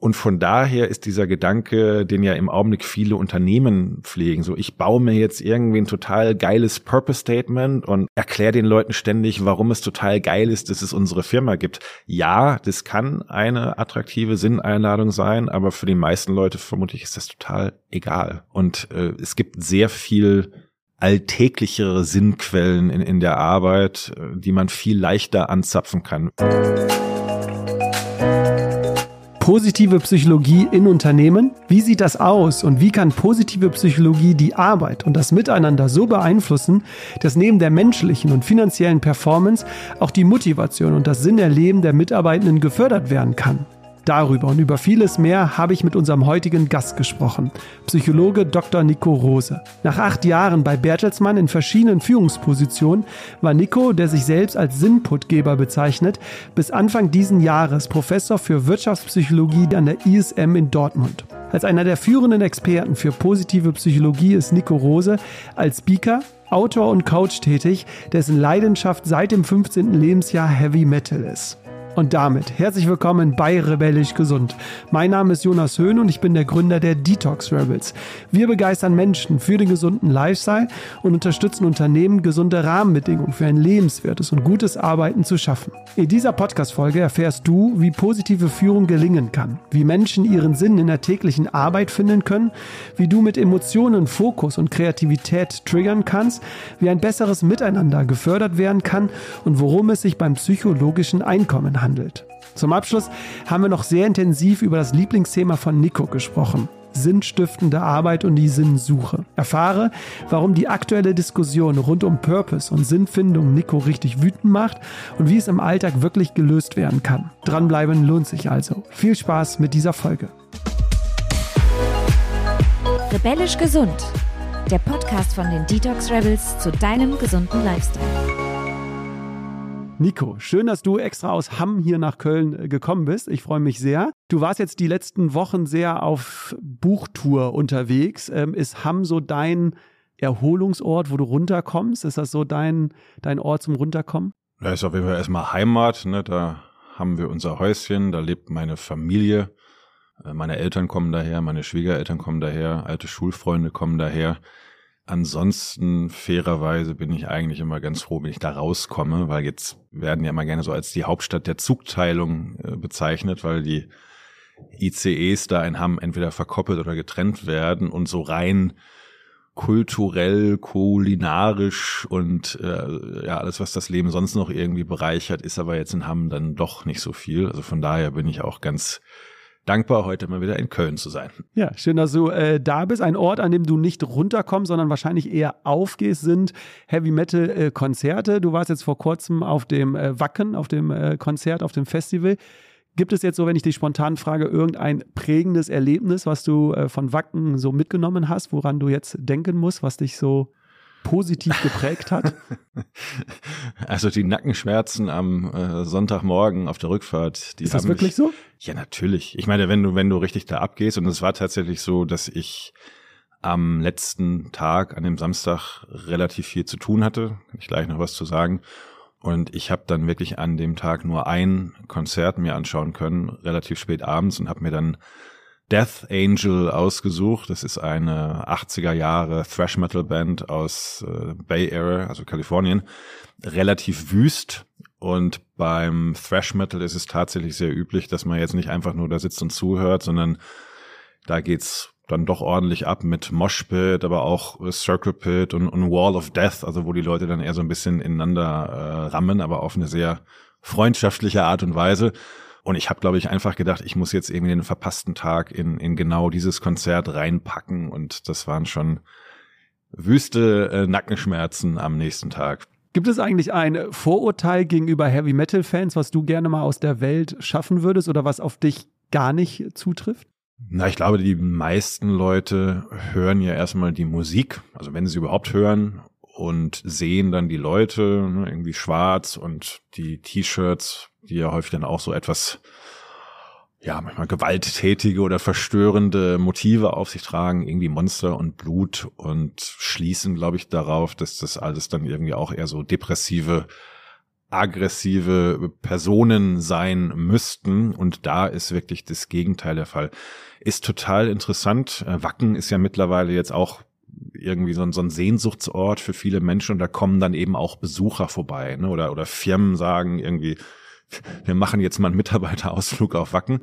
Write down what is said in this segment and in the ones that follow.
Und von daher ist dieser Gedanke, den ja im Augenblick viele Unternehmen pflegen, so ich baue mir jetzt irgendwie ein total geiles Purpose Statement und erkläre den Leuten ständig, warum es total geil ist, dass es unsere Firma gibt. Ja, das kann eine attraktive Sinneinladung sein, aber für die meisten Leute vermutlich ist das total egal. Und äh, es gibt sehr viel alltäglichere Sinnquellen in, in der Arbeit, äh, die man viel leichter anzapfen kann. Positive Psychologie in Unternehmen? Wie sieht das aus und wie kann positive Psychologie die Arbeit und das Miteinander so beeinflussen, dass neben der menschlichen und finanziellen Performance auch die Motivation und das Sinnerleben der Mitarbeitenden gefördert werden kann? Darüber und über vieles mehr habe ich mit unserem heutigen Gast gesprochen, Psychologe Dr. Nico Rose. Nach acht Jahren bei Bertelsmann in verschiedenen Führungspositionen war Nico, der sich selbst als Sinnputgeber bezeichnet, bis Anfang diesen Jahres Professor für Wirtschaftspsychologie an der ISM in Dortmund. Als einer der führenden Experten für positive Psychologie ist Nico Rose als Speaker, Autor und Coach tätig, dessen Leidenschaft seit dem 15. Lebensjahr Heavy Metal ist. Und damit herzlich willkommen bei Rebellisch Gesund. Mein Name ist Jonas Höhn und ich bin der Gründer der Detox Rebels. Wir begeistern Menschen für den gesunden Lifestyle und unterstützen Unternehmen, gesunde Rahmenbedingungen für ein lebenswertes und gutes Arbeiten zu schaffen. In dieser Podcast-Folge erfährst du, wie positive Führung gelingen kann, wie Menschen ihren Sinn in der täglichen Arbeit finden können, wie du mit Emotionen, Fokus und Kreativität triggern kannst, wie ein besseres Miteinander gefördert werden kann und worum es sich beim psychologischen Einkommen handelt. Zum Abschluss haben wir noch sehr intensiv über das Lieblingsthema von Nico gesprochen. Sinnstiftende Arbeit und die Sinnsuche. Erfahre, warum die aktuelle Diskussion rund um Purpose und Sinnfindung Nico richtig wütend macht und wie es im Alltag wirklich gelöst werden kann. Dranbleiben lohnt sich also. Viel Spaß mit dieser Folge. Rebellisch gesund. Der Podcast von den Detox Rebels zu deinem gesunden Lifestyle. Nico, schön, dass du extra aus Hamm hier nach Köln äh, gekommen bist. Ich freue mich sehr. Du warst jetzt die letzten Wochen sehr auf Buchtour unterwegs. Ähm, ist Hamm so dein Erholungsort, wo du runterkommst? Ist das so dein, dein Ort zum Runterkommen? Ja, ist auf jeden Fall erstmal Heimat. Ne? Da haben wir unser Häuschen, da lebt meine Familie. Äh, meine Eltern kommen daher, meine Schwiegereltern kommen daher, alte Schulfreunde kommen daher. Ansonsten, fairerweise, bin ich eigentlich immer ganz froh, wenn ich da rauskomme, weil jetzt werden ja immer gerne so als die Hauptstadt der Zugteilung äh, bezeichnet, weil die ICEs da in Hamm entweder verkoppelt oder getrennt werden und so rein kulturell, kulinarisch und äh, ja alles, was das Leben sonst noch irgendwie bereichert, ist aber jetzt in Hamm dann doch nicht so viel. Also von daher bin ich auch ganz dankbar, heute mal wieder in Köln zu sein. Ja, schön, dass du äh, da bist. Ein Ort, an dem du nicht runterkommst, sondern wahrscheinlich eher aufgehst, sind Heavy Metal äh, Konzerte. Du warst jetzt vor kurzem auf dem äh, Wacken, auf dem äh, Konzert, auf dem Festival. Gibt es jetzt so, wenn ich dich spontan frage, irgendein prägendes Erlebnis, was du von Wacken so mitgenommen hast, woran du jetzt denken musst, was dich so positiv geprägt hat? Also die Nackenschmerzen am äh, Sonntagmorgen auf der Rückfahrt. Die Ist das wirklich mich, so? Ja, natürlich. Ich meine, wenn du, wenn du richtig da abgehst, und es war tatsächlich so, dass ich am letzten Tag, an dem Samstag, relativ viel zu tun hatte. Kann ich gleich noch was zu sagen. Und ich habe dann wirklich an dem Tag nur ein Konzert mir anschauen können, relativ spät abends, und habe mir dann Death Angel ausgesucht. Das ist eine 80er Jahre Thrash Metal Band aus äh, Bay Area, also Kalifornien. Relativ wüst. Und beim Thrash Metal ist es tatsächlich sehr üblich, dass man jetzt nicht einfach nur da sitzt und zuhört, sondern da geht's dann doch ordentlich ab mit Moshpit, aber auch Circle Pit und, und Wall of Death, also wo die Leute dann eher so ein bisschen ineinander äh, rammen, aber auf eine sehr freundschaftliche Art und Weise. Und ich habe, glaube ich, einfach gedacht, ich muss jetzt irgendwie den verpassten Tag in, in genau dieses Konzert reinpacken. Und das waren schon wüste äh, Nackenschmerzen am nächsten Tag. Gibt es eigentlich ein Vorurteil gegenüber Heavy Metal Fans, was du gerne mal aus der Welt schaffen würdest oder was auf dich gar nicht zutrifft? Na, ich glaube, die meisten Leute hören ja erstmal die Musik, also wenn sie überhaupt hören und sehen dann die Leute, ne, irgendwie schwarz und die T-Shirts die ja häufig dann auch so etwas, ja, manchmal gewalttätige oder verstörende Motive auf sich tragen, irgendwie Monster und Blut und schließen, glaube ich, darauf, dass das alles dann irgendwie auch eher so depressive aggressive Personen sein müssten. Und da ist wirklich das Gegenteil der Fall. Ist total interessant. Äh, Wacken ist ja mittlerweile jetzt auch irgendwie so ein, so ein Sehnsuchtsort für viele Menschen und da kommen dann eben auch Besucher vorbei ne? oder, oder Firmen sagen irgendwie, wir machen jetzt mal einen Mitarbeiterausflug auf Wacken.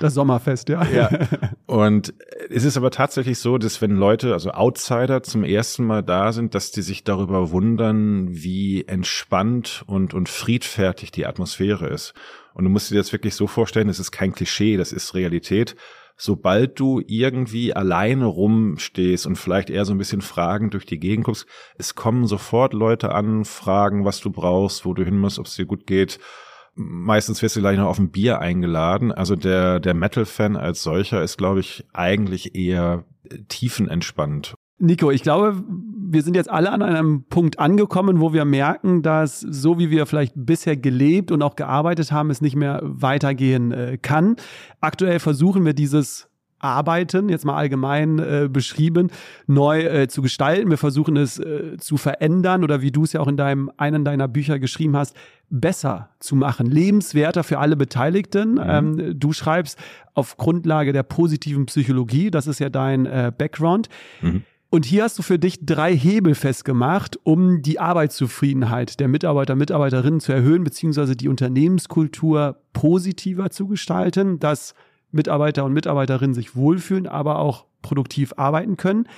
Das Sommerfest, ja. ja. Und es ist aber tatsächlich so, dass wenn Leute, also Outsider zum ersten Mal da sind, dass die sich darüber wundern, wie entspannt und, und friedfertig die Atmosphäre ist. Und du musst dir das wirklich so vorstellen, es ist kein Klischee, das ist Realität. Sobald du irgendwie alleine rumstehst und vielleicht eher so ein bisschen fragend durch die Gegend guckst, es kommen sofort Leute an, fragen, was du brauchst, wo du hin musst, ob es dir gut geht meistens wirst du gleich noch auf ein Bier eingeladen. Also der, der Metal-Fan als solcher ist, glaube ich, eigentlich eher tiefenentspannt. Nico, ich glaube, wir sind jetzt alle an einem Punkt angekommen, wo wir merken, dass so wie wir vielleicht bisher gelebt und auch gearbeitet haben, es nicht mehr weitergehen äh, kann. Aktuell versuchen wir dieses Arbeiten, jetzt mal allgemein äh, beschrieben, neu äh, zu gestalten. Wir versuchen es äh, zu verändern oder wie du es ja auch in deinem einen deiner Bücher geschrieben hast, besser zu machen, lebenswerter für alle Beteiligten. Mhm. Ähm, du schreibst auf Grundlage der positiven Psychologie, das ist ja dein äh, Background. Mhm. Und hier hast du für dich drei Hebel festgemacht, um die Arbeitszufriedenheit der Mitarbeiter, Mitarbeiterinnen zu erhöhen, beziehungsweise die Unternehmenskultur positiver zu gestalten, dass Mitarbeiter und Mitarbeiterinnen sich wohlfühlen, aber auch produktiv arbeiten können.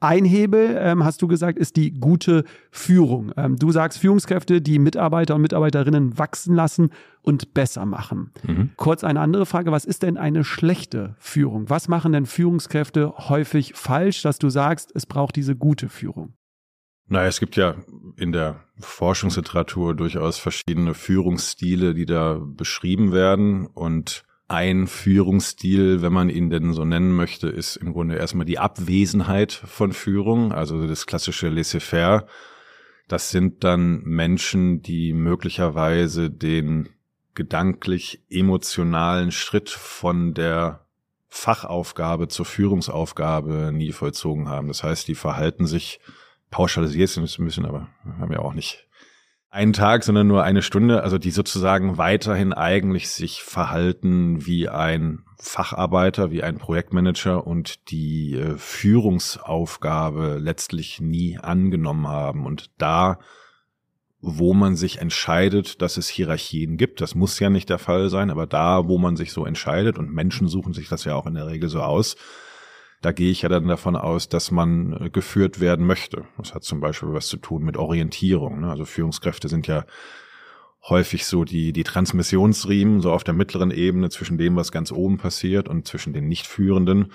Ein Hebel, ähm, hast du gesagt, ist die gute Führung. Ähm, du sagst Führungskräfte, die Mitarbeiter und Mitarbeiterinnen wachsen lassen und besser machen. Mhm. Kurz eine andere Frage, was ist denn eine schlechte Führung? Was machen denn Führungskräfte häufig falsch, dass du sagst, es braucht diese gute Führung? Naja, es gibt ja in der Forschungsliteratur durchaus verschiedene Führungsstile, die da beschrieben werden und ein Führungsstil, wenn man ihn denn so nennen möchte, ist im Grunde erstmal die Abwesenheit von Führung, also das klassische Laissez-faire. Das sind dann Menschen, die möglicherweise den gedanklich emotionalen Schritt von der Fachaufgabe zur Führungsaufgabe nie vollzogen haben. Das heißt, die verhalten sich pauschalisiert ein bisschen, aber haben ja auch nicht einen Tag, sondern nur eine Stunde, also die sozusagen weiterhin eigentlich sich verhalten wie ein Facharbeiter, wie ein Projektmanager und die äh, Führungsaufgabe letztlich nie angenommen haben. Und da, wo man sich entscheidet, dass es Hierarchien gibt, das muss ja nicht der Fall sein, aber da, wo man sich so entscheidet, und Menschen suchen sich das ja auch in der Regel so aus, da gehe ich ja dann davon aus, dass man äh, geführt werden möchte. Das hat zum Beispiel was zu tun mit Orientierung. Ne? Also Führungskräfte sind ja häufig so die, die Transmissionsriemen, so auf der mittleren Ebene zwischen dem, was ganz oben passiert und zwischen den Nichtführenden.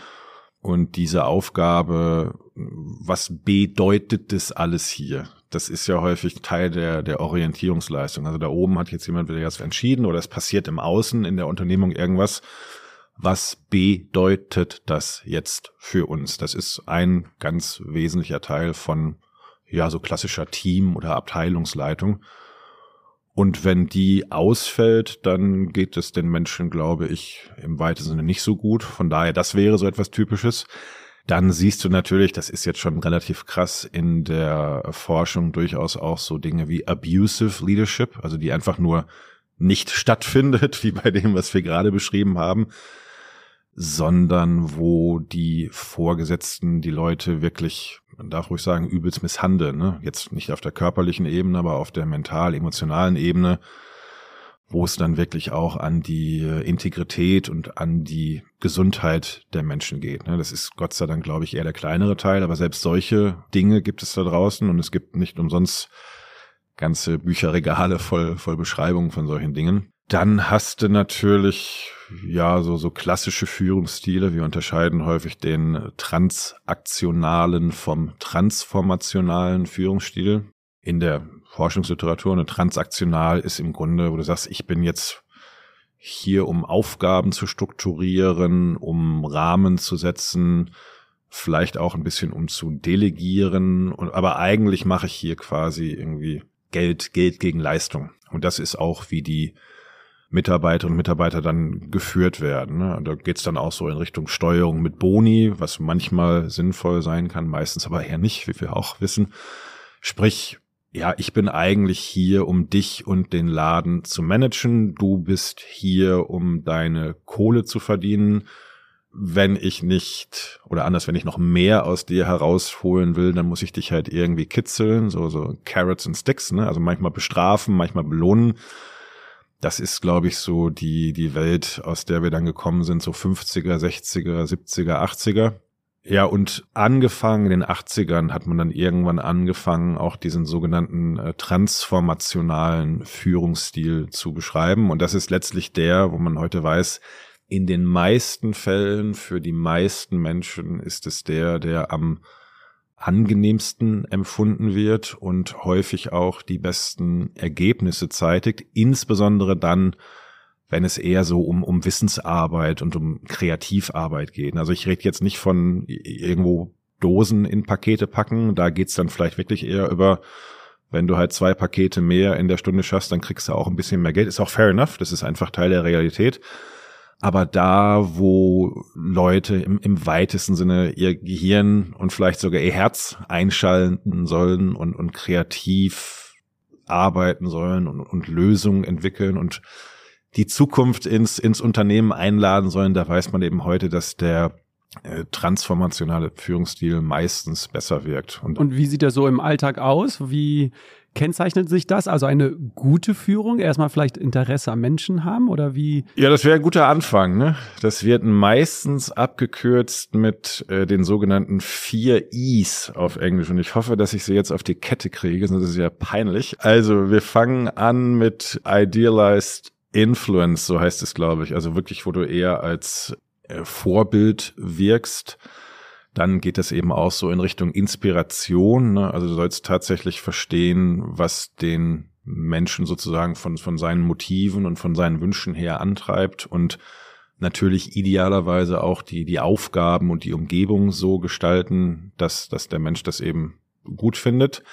Und diese Aufgabe, was bedeutet das alles hier? Das ist ja häufig Teil der, der Orientierungsleistung. Also da oben hat jetzt jemand wieder jetzt entschieden oder es passiert im Außen in der Unternehmung irgendwas was bedeutet das jetzt für uns? Das ist ein ganz wesentlicher Teil von ja so klassischer Team- oder Abteilungsleitung. Und wenn die ausfällt, dann geht es den Menschen, glaube ich, im weitesten Sinne nicht so gut. Von daher, das wäre so etwas Typisches. Dann siehst du natürlich, das ist jetzt schon relativ krass in der Forschung durchaus auch so Dinge wie abusive Leadership, also die einfach nur nicht stattfindet, wie bei dem, was wir gerade beschrieben haben, sondern wo die Vorgesetzten die Leute wirklich, man darf ruhig sagen, übelst misshandeln. Ne? Jetzt nicht auf der körperlichen Ebene, aber auf der mental-emotionalen Ebene, wo es dann wirklich auch an die Integrität und an die Gesundheit der Menschen geht. Ne? Das ist Gott sei Dank, glaube ich, eher der kleinere Teil, aber selbst solche Dinge gibt es da draußen und es gibt nicht umsonst ganze Bücherregale voll, voll Beschreibungen von solchen Dingen. Dann hast du natürlich ja, so, so klassische Führungsstile. Wir unterscheiden häufig den transaktionalen vom transformationalen Führungsstil. In der Forschungsliteratur eine transaktional ist im Grunde, wo du sagst, ich bin jetzt hier, um Aufgaben zu strukturieren, um Rahmen zu setzen, vielleicht auch ein bisschen um zu delegieren. Und, aber eigentlich mache ich hier quasi irgendwie Geld, Geld gegen Leistung. Und das ist auch, wie die Mitarbeiter und Mitarbeiter dann geführt werden. Ne? Da geht's dann auch so in Richtung Steuerung mit Boni, was manchmal sinnvoll sein kann, meistens aber eher nicht, wie wir auch wissen. Sprich, ja, ich bin eigentlich hier, um dich und den Laden zu managen. Du bist hier, um deine Kohle zu verdienen. Wenn ich nicht, oder anders, wenn ich noch mehr aus dir herausholen will, dann muss ich dich halt irgendwie kitzeln, so, so Carrots and Sticks, ne? Also manchmal bestrafen, manchmal belohnen. Das ist, glaube ich, so die, die Welt, aus der wir dann gekommen sind, so 50er, 60er, 70er, 80er. Ja, und angefangen in den 80ern hat man dann irgendwann angefangen, auch diesen sogenannten äh, transformationalen Führungsstil zu beschreiben. Und das ist letztlich der, wo man heute weiß, in den meisten Fällen für die meisten Menschen ist es der, der am angenehmsten empfunden wird und häufig auch die besten Ergebnisse zeitigt, insbesondere dann, wenn es eher so um, um Wissensarbeit und um Kreativarbeit geht. Also ich rede jetzt nicht von irgendwo Dosen in Pakete packen, da geht's dann vielleicht wirklich eher über, wenn du halt zwei Pakete mehr in der Stunde schaffst, dann kriegst du auch ein bisschen mehr Geld. Ist auch fair enough, das ist einfach Teil der Realität. Aber da, wo Leute im, im weitesten Sinne ihr Gehirn und vielleicht sogar ihr Herz einschalten sollen und, und kreativ arbeiten sollen und, und Lösungen entwickeln und die Zukunft ins, ins Unternehmen einladen sollen, da weiß man eben heute, dass der transformationale Führungsstil meistens besser wirkt. Und, und wie sieht er so im Alltag aus? Wie kennzeichnet sich das? Also eine gute Führung, erstmal vielleicht Interesse am Menschen haben oder wie? Ja, das wäre ein guter Anfang. Ne? Das wird meistens abgekürzt mit äh, den sogenannten vier Is auf Englisch und ich hoffe, dass ich sie jetzt auf die Kette kriege, sonst ist es ja peinlich. Also wir fangen an mit Idealized Influence, so heißt es, glaube ich. Also wirklich, wo du eher als äh, Vorbild wirkst. Dann geht es eben auch so in Richtung Inspiration. Ne? Also du sollst tatsächlich verstehen, was den Menschen sozusagen von, von seinen Motiven und von seinen Wünschen her antreibt und natürlich idealerweise auch die, die Aufgaben und die Umgebung so gestalten, dass, dass der Mensch das eben gut findet.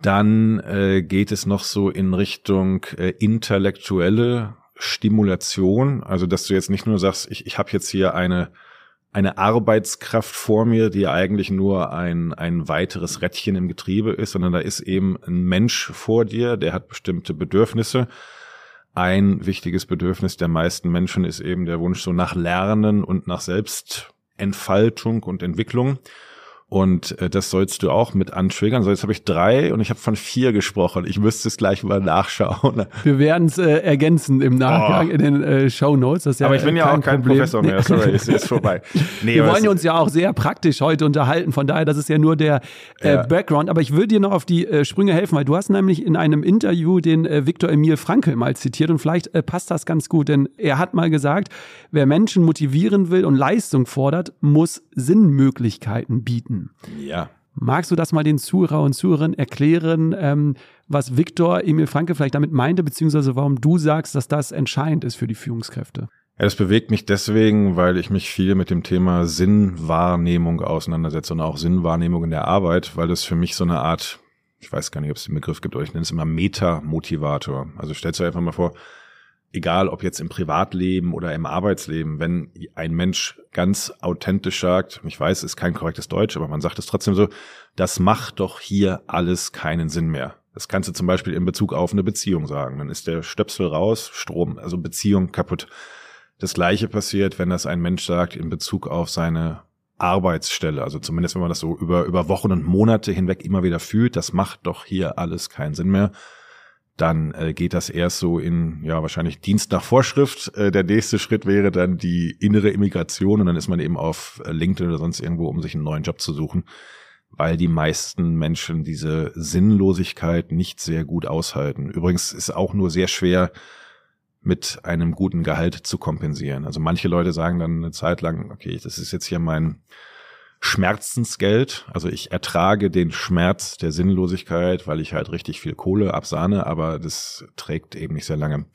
Dann äh, geht es noch so in Richtung äh, intellektuelle Stimulation, also dass du jetzt nicht nur sagst, ich, ich habe jetzt hier eine eine Arbeitskraft vor mir, die eigentlich nur ein, ein weiteres Rädchen im Getriebe ist, sondern da ist eben ein Mensch vor dir, der hat bestimmte Bedürfnisse. Ein wichtiges Bedürfnis der meisten Menschen ist eben der Wunsch so nach Lernen und nach Selbstentfaltung und Entwicklung. Und äh, das sollst du auch mit antriggern. So, jetzt habe ich drei und ich habe von vier gesprochen. Ich müsste es gleich mal nachschauen. Wir werden es äh, ergänzen im Nachgang oh. in den äh, Show Notes. Ja Aber ich bin ja auch kein Problem. Professor mehr. Sorry, ist, ist vorbei. Nee, Wir wollen uns ja auch sehr praktisch heute unterhalten. Von daher, das ist ja nur der äh, ja. Background. Aber ich will dir noch auf die äh, Sprünge helfen, weil du hast nämlich in einem Interview den äh, Viktor Emil Frankl mal zitiert und vielleicht äh, passt das ganz gut, denn er hat mal gesagt, wer Menschen motivieren will und Leistung fordert, muss Sinnmöglichkeiten bieten. Ja. Magst du das mal den Zuhörer und Zuhörern erklären, ähm, was Viktor Emil Franke vielleicht damit meinte, beziehungsweise warum du sagst, dass das entscheidend ist für die Führungskräfte? Ja, das bewegt mich deswegen, weil ich mich viel mit dem Thema Sinnwahrnehmung auseinandersetze und auch Sinnwahrnehmung in der Arbeit, weil das für mich so eine Art, ich weiß gar nicht, ob es den Begriff gibt, aber ich nenne es immer Meta-Motivator. Also stellst du einfach mal vor, egal ob jetzt im Privatleben oder im Arbeitsleben, wenn ein Mensch ganz authentisch sagt, ich weiß, ist kein korrektes Deutsch, aber man sagt es trotzdem so, das macht doch hier alles keinen Sinn mehr. Das kannst du zum Beispiel in Bezug auf eine Beziehung sagen. Dann ist der Stöpsel raus, Strom, also Beziehung kaputt. Das gleiche passiert, wenn das ein Mensch sagt in Bezug auf seine Arbeitsstelle. Also zumindest wenn man das so über, über Wochen und Monate hinweg immer wieder fühlt, das macht doch hier alles keinen Sinn mehr dann äh, geht das erst so in, ja, wahrscheinlich Dienst nach Vorschrift. Äh, der nächste Schritt wäre dann die innere Immigration und dann ist man eben auf äh, LinkedIn oder sonst irgendwo, um sich einen neuen Job zu suchen, weil die meisten Menschen diese Sinnlosigkeit nicht sehr gut aushalten. Übrigens ist auch nur sehr schwer, mit einem guten Gehalt zu kompensieren. Also manche Leute sagen dann eine Zeit lang, okay, das ist jetzt hier mein Schmerzensgeld. Also ich ertrage den Schmerz der Sinnlosigkeit, weil ich halt richtig viel Kohle absahne, aber das trägt eben nicht sehr lange.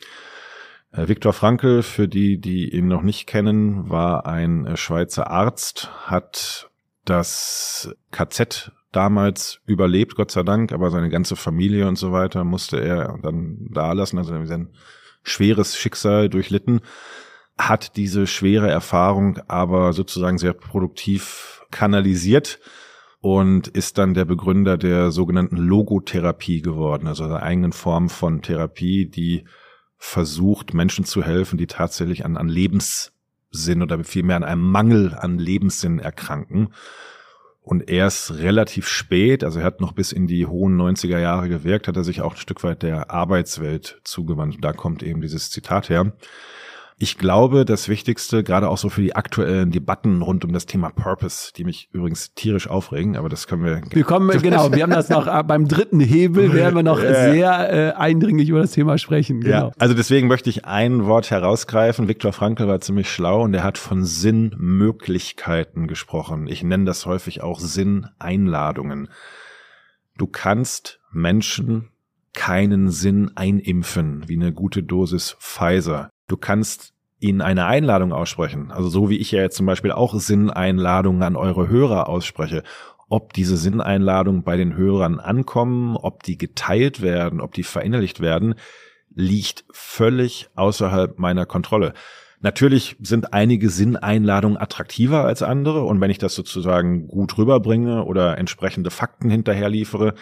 Äh, Viktor Frankl, für die, die ihn noch nicht kennen, war ein äh, Schweizer Arzt, hat das KZ damals überlebt, Gott sei Dank, aber seine ganze Familie und so weiter musste er dann da lassen, also sein schweres Schicksal durchlitten, hat diese schwere Erfahrung aber sozusagen sehr produktiv kanalisiert und ist dann der Begründer der sogenannten Logotherapie geworden, also einer eigenen Form von Therapie, die versucht, Menschen zu helfen, die tatsächlich an, an Lebenssinn oder vielmehr an einem Mangel an Lebenssinn erkranken. Und erst relativ spät, also er hat noch bis in die hohen 90er Jahre gewirkt, hat er sich auch ein Stück weit der Arbeitswelt zugewandt. Und da kommt eben dieses Zitat her. Ich glaube, das Wichtigste, gerade auch so für die aktuellen Debatten rund um das Thema Purpose, die mich übrigens tierisch aufregen, aber das können wir. Wir kommen, genau, wir haben das noch äh, beim dritten Hebel, werden wir noch sehr äh, eindringlich über das Thema sprechen. Genau. Ja, also deswegen möchte ich ein Wort herausgreifen. Viktor Frankl war ziemlich schlau und er hat von Sinnmöglichkeiten gesprochen. Ich nenne das häufig auch Sinneinladungen. Du kannst Menschen keinen Sinn einimpfen, wie eine gute Dosis Pfizer. Du kannst ihnen eine Einladung aussprechen. Also so wie ich ja jetzt zum Beispiel auch Sinneinladungen an eure Hörer ausspreche. Ob diese Sinneinladungen bei den Hörern ankommen, ob die geteilt werden, ob die verinnerlicht werden, liegt völlig außerhalb meiner Kontrolle. Natürlich sind einige Sinneinladungen attraktiver als andere und wenn ich das sozusagen gut rüberbringe oder entsprechende Fakten hinterher liefere,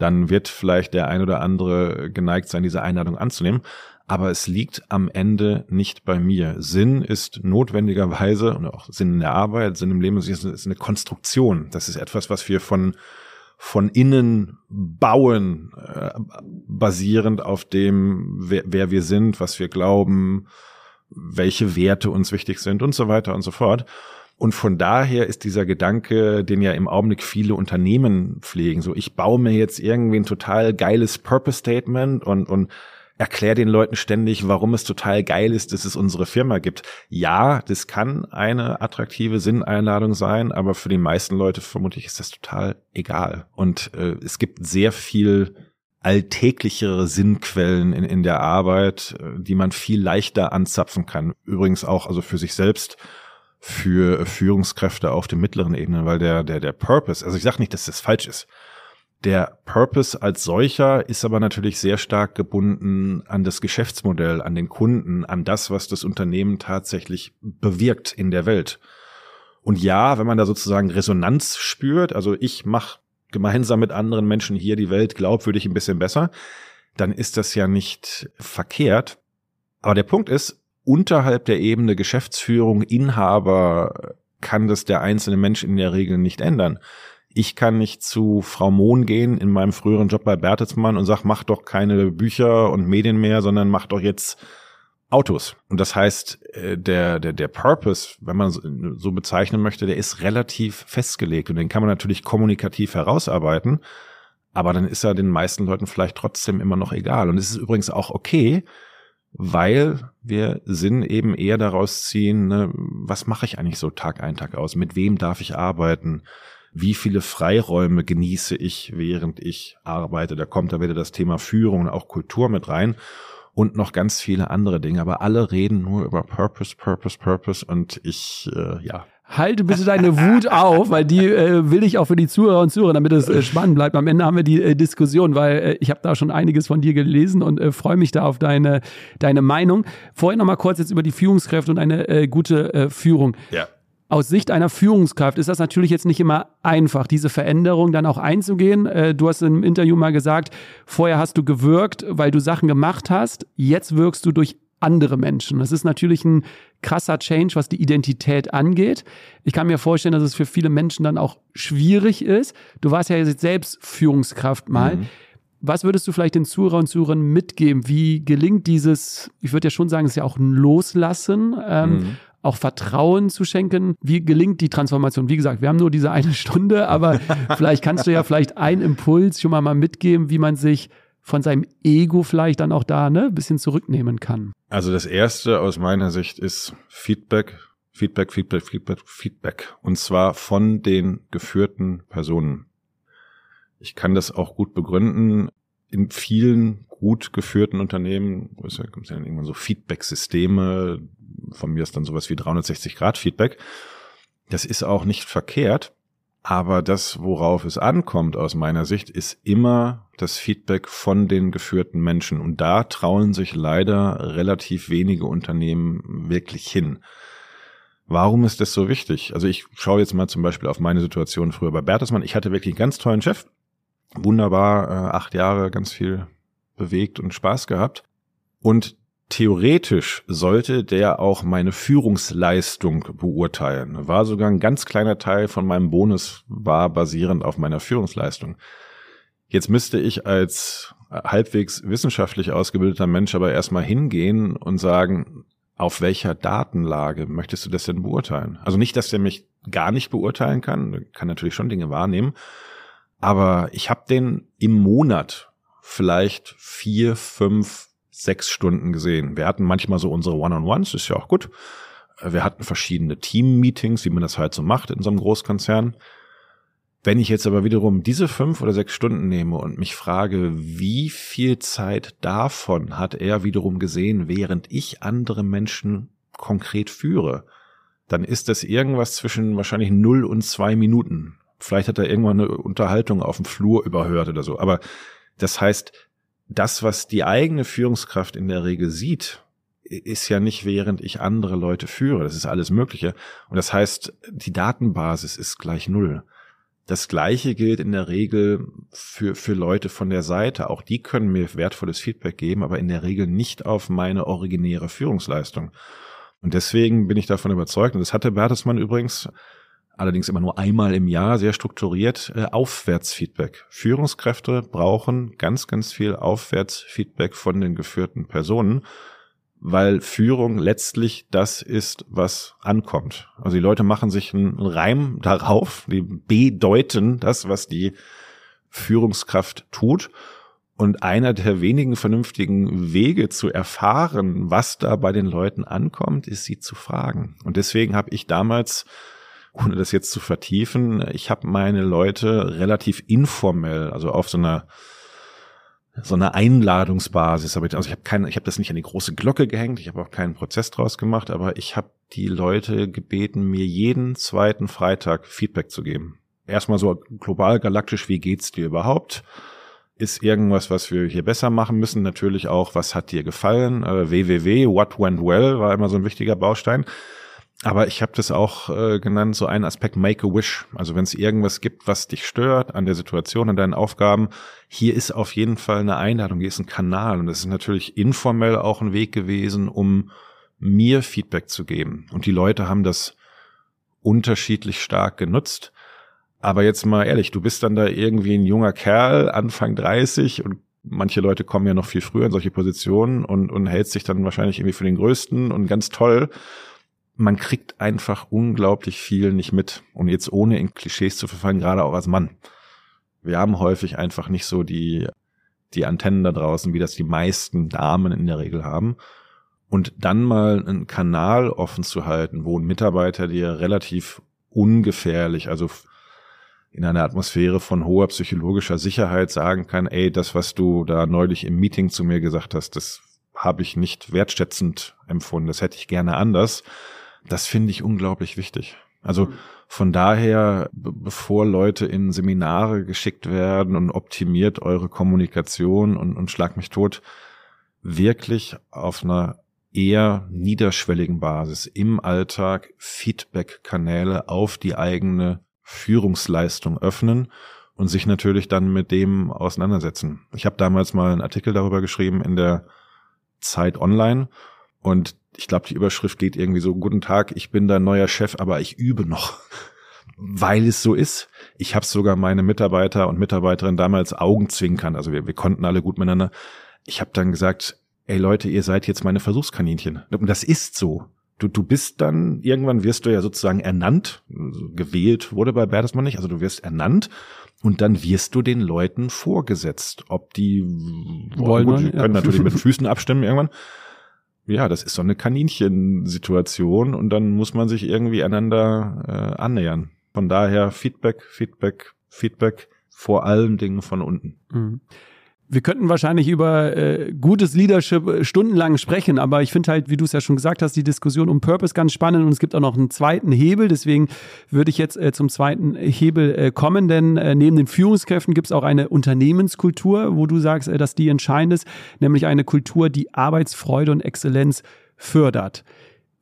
dann wird vielleicht der ein oder andere geneigt sein, diese Einladung anzunehmen aber es liegt am Ende nicht bei mir. Sinn ist notwendigerweise und auch Sinn in der Arbeit, Sinn im Leben ist eine Konstruktion. Das ist etwas, was wir von von innen bauen, äh, basierend auf dem, wer, wer wir sind, was wir glauben, welche Werte uns wichtig sind und so weiter und so fort. Und von daher ist dieser Gedanke, den ja im Augenblick viele Unternehmen pflegen, so ich baue mir jetzt irgendwie ein total geiles Purpose Statement und, und erklär den Leuten ständig, warum es total geil ist, dass es unsere Firma gibt. Ja, das kann eine attraktive Sinneinladung sein, aber für die meisten Leute vermutlich ist das total egal. Und äh, es gibt sehr viel alltäglichere Sinnquellen in, in der Arbeit, äh, die man viel leichter anzapfen kann. Übrigens auch also für sich selbst für Führungskräfte auf den mittleren Ebenen, weil der der der Purpose, also ich sage nicht, dass das falsch ist, der Purpose als solcher ist aber natürlich sehr stark gebunden an das Geschäftsmodell, an den Kunden, an das, was das Unternehmen tatsächlich bewirkt in der Welt. Und ja, wenn man da sozusagen Resonanz spürt, also ich mache gemeinsam mit anderen Menschen hier die Welt glaubwürdig ein bisschen besser, dann ist das ja nicht verkehrt. Aber der Punkt ist, unterhalb der Ebene Geschäftsführung, Inhaber kann das der einzelne Mensch in der Regel nicht ändern ich kann nicht zu Frau Mohn gehen in meinem früheren Job bei Bertelsmann und sag, mach doch keine Bücher und Medien mehr, sondern mach doch jetzt Autos. Und das heißt, äh, der, der, der Purpose, wenn man so bezeichnen möchte, der ist relativ festgelegt und den kann man natürlich kommunikativ herausarbeiten. Aber dann ist er den meisten Leuten vielleicht trotzdem immer noch egal. Und es ist übrigens auch okay, weil wir Sinn eben eher daraus ziehen, ne, was mache ich eigentlich so Tag ein, Tag aus? Mit wem darf ich arbeiten? Wie viele Freiräume genieße ich, während ich arbeite. Da kommt da wieder das Thema Führung und auch Kultur mit rein und noch ganz viele andere Dinge. Aber alle reden nur über Purpose, Purpose, Purpose und ich, äh, ja. Halte bitte deine Wut auf, weil die äh, will ich auch für die Zuhörer und Zuhörer, damit es äh, spannend bleibt. Am Ende haben wir die äh, Diskussion, weil äh, ich habe da schon einiges von dir gelesen und äh, freue mich da auf deine, deine Meinung. Vorhin noch mal kurz jetzt über die Führungskräfte und eine äh, gute äh, Führung. Ja aus Sicht einer Führungskraft ist das natürlich jetzt nicht immer einfach, diese Veränderung dann auch einzugehen. Äh, du hast im Interview mal gesagt, vorher hast du gewirkt, weil du Sachen gemacht hast, jetzt wirkst du durch andere Menschen. Das ist natürlich ein krasser Change, was die Identität angeht. Ich kann mir vorstellen, dass es für viele Menschen dann auch schwierig ist. Du warst ja jetzt selbst Führungskraft mal. Mhm. Was würdest du vielleicht den Zuhörer und Zuhörern mitgeben? Wie gelingt dieses, ich würde ja schon sagen, es ist ja auch ein Loslassen, ähm, mhm auch Vertrauen zu schenken. Wie gelingt die Transformation? Wie gesagt, wir haben nur diese eine Stunde, aber vielleicht kannst du ja vielleicht einen Impuls schon mal, mitgeben, wie man sich von seinem Ego vielleicht dann auch da ne, bisschen zurücknehmen kann. Also das erste aus meiner Sicht ist Feedback, Feedback, Feedback, Feedback, Feedback. Und zwar von den geführten Personen. Ich kann das auch gut begründen. In vielen gut geführten Unternehmen, es ja irgendwann so Feedback-Systeme, von mir ist dann sowas wie 360 Grad Feedback. Das ist auch nicht verkehrt, aber das, worauf es ankommt aus meiner Sicht, ist immer das Feedback von den geführten Menschen. Und da trauen sich leider relativ wenige Unternehmen wirklich hin. Warum ist das so wichtig? Also ich schaue jetzt mal zum Beispiel auf meine Situation früher bei Bertelsmann. Ich hatte wirklich einen ganz tollen Chef. Wunderbar, äh, acht Jahre, ganz viel bewegt und Spaß gehabt. Und theoretisch sollte der auch meine Führungsleistung beurteilen. War sogar ein ganz kleiner Teil von meinem Bonus war basierend auf meiner Führungsleistung. Jetzt müsste ich als halbwegs wissenschaftlich ausgebildeter Mensch aber erstmal hingehen und sagen, auf welcher Datenlage möchtest du das denn beurteilen? Also nicht, dass der mich gar nicht beurteilen kann, kann natürlich schon Dinge wahrnehmen, aber ich habe den im Monat vielleicht vier, fünf, sechs Stunden gesehen. Wir hatten manchmal so unsere One-on-Ones, ist ja auch gut. Wir hatten verschiedene Team-Meetings, wie man das halt so macht in so einem Großkonzern. Wenn ich jetzt aber wiederum diese fünf oder sechs Stunden nehme und mich frage, wie viel Zeit davon hat er wiederum gesehen, während ich andere Menschen konkret führe, dann ist das irgendwas zwischen wahrscheinlich null und zwei Minuten. Vielleicht hat er irgendwann eine Unterhaltung auf dem Flur überhört oder so. Aber das heißt, das, was die eigene Führungskraft in der Regel sieht, ist ja nicht während ich andere Leute führe. Das ist alles Mögliche. Und das heißt, die Datenbasis ist gleich null. Das Gleiche gilt in der Regel für, für Leute von der Seite. Auch die können mir wertvolles Feedback geben, aber in der Regel nicht auf meine originäre Führungsleistung. Und deswegen bin ich davon überzeugt, und das hatte Bertelsmann übrigens allerdings immer nur einmal im Jahr sehr strukturiert, äh, Aufwärtsfeedback. Führungskräfte brauchen ganz, ganz viel Aufwärtsfeedback von den geführten Personen weil Führung letztlich das ist, was ankommt. Also die Leute machen sich einen Reim darauf, die bedeuten das, was die Führungskraft tut. Und einer der wenigen vernünftigen Wege zu erfahren, was da bei den Leuten ankommt, ist sie zu fragen. Und deswegen habe ich damals, ohne das jetzt zu vertiefen, ich habe meine Leute relativ informell, also auf so einer so eine Einladungsbasis. Aber also ich habe keine, ich habe das nicht an die große Glocke gehängt, ich habe auch keinen Prozess draus gemacht, aber ich habe die Leute gebeten, mir jeden zweiten Freitag Feedback zu geben. Erstmal so global galaktisch, wie geht's dir überhaupt? Ist irgendwas, was wir hier besser machen müssen? Natürlich auch, was hat dir gefallen? Äh, www, what went well war immer so ein wichtiger Baustein. Aber ich habe das auch äh, genannt, so ein Aspekt Make a Wish. Also wenn es irgendwas gibt, was dich stört an der Situation, an deinen Aufgaben, hier ist auf jeden Fall eine Einladung, hier ist ein Kanal. Und das ist natürlich informell auch ein Weg gewesen, um mir Feedback zu geben. Und die Leute haben das unterschiedlich stark genutzt. Aber jetzt mal ehrlich, du bist dann da irgendwie ein junger Kerl, Anfang 30 und manche Leute kommen ja noch viel früher in solche Positionen und, und hältst sich dann wahrscheinlich irgendwie für den Größten und ganz toll man kriegt einfach unglaublich viel nicht mit. Und jetzt ohne in Klischees zu verfallen, gerade auch als Mann. Wir haben häufig einfach nicht so die, die Antennen da draußen, wie das die meisten Damen in der Regel haben. Und dann mal einen Kanal offen zu halten, wo ein Mitarbeiter dir relativ ungefährlich, also in einer Atmosphäre von hoher psychologischer Sicherheit sagen kann, ey, das, was du da neulich im Meeting zu mir gesagt hast, das habe ich nicht wertschätzend empfunden, das hätte ich gerne anders das finde ich unglaublich wichtig. Also von daher, bevor Leute in Seminare geschickt werden und optimiert eure Kommunikation und, und schlag mich tot, wirklich auf einer eher niederschwelligen Basis im Alltag Feedback-Kanäle auf die eigene Führungsleistung öffnen und sich natürlich dann mit dem auseinandersetzen. Ich habe damals mal einen Artikel darüber geschrieben in der Zeit Online und ich glaube, die Überschrift geht irgendwie so, guten Tag, ich bin dein neuer Chef, aber ich übe noch. Weil es so ist. Ich habe sogar meine Mitarbeiter und Mitarbeiterinnen damals Augenzwinkern, also wir, wir konnten alle gut miteinander. Ich habe dann gesagt, ey Leute, ihr seid jetzt meine Versuchskaninchen. Und das ist so. Du, du bist dann, irgendwann wirst du ja sozusagen ernannt, also gewählt wurde bei Bertelsmann nicht, also du wirst ernannt und dann wirst du den Leuten vorgesetzt. Ob die wollen, gut, die können ja. natürlich mit Füßen abstimmen irgendwann ja, das ist so eine Kaninchensituation und dann muss man sich irgendwie einander äh, annähern. Von daher Feedback, Feedback, Feedback, vor allen Dingen von unten. Mhm wir könnten wahrscheinlich über äh, gutes Leadership äh, stundenlang sprechen, aber ich finde halt, wie du es ja schon gesagt hast, die Diskussion um Purpose ganz spannend und es gibt auch noch einen zweiten Hebel. Deswegen würde ich jetzt äh, zum zweiten Hebel äh, kommen, denn äh, neben den Führungskräften gibt es auch eine Unternehmenskultur, wo du sagst, äh, dass die entscheidend ist, nämlich eine Kultur, die Arbeitsfreude und Exzellenz fördert.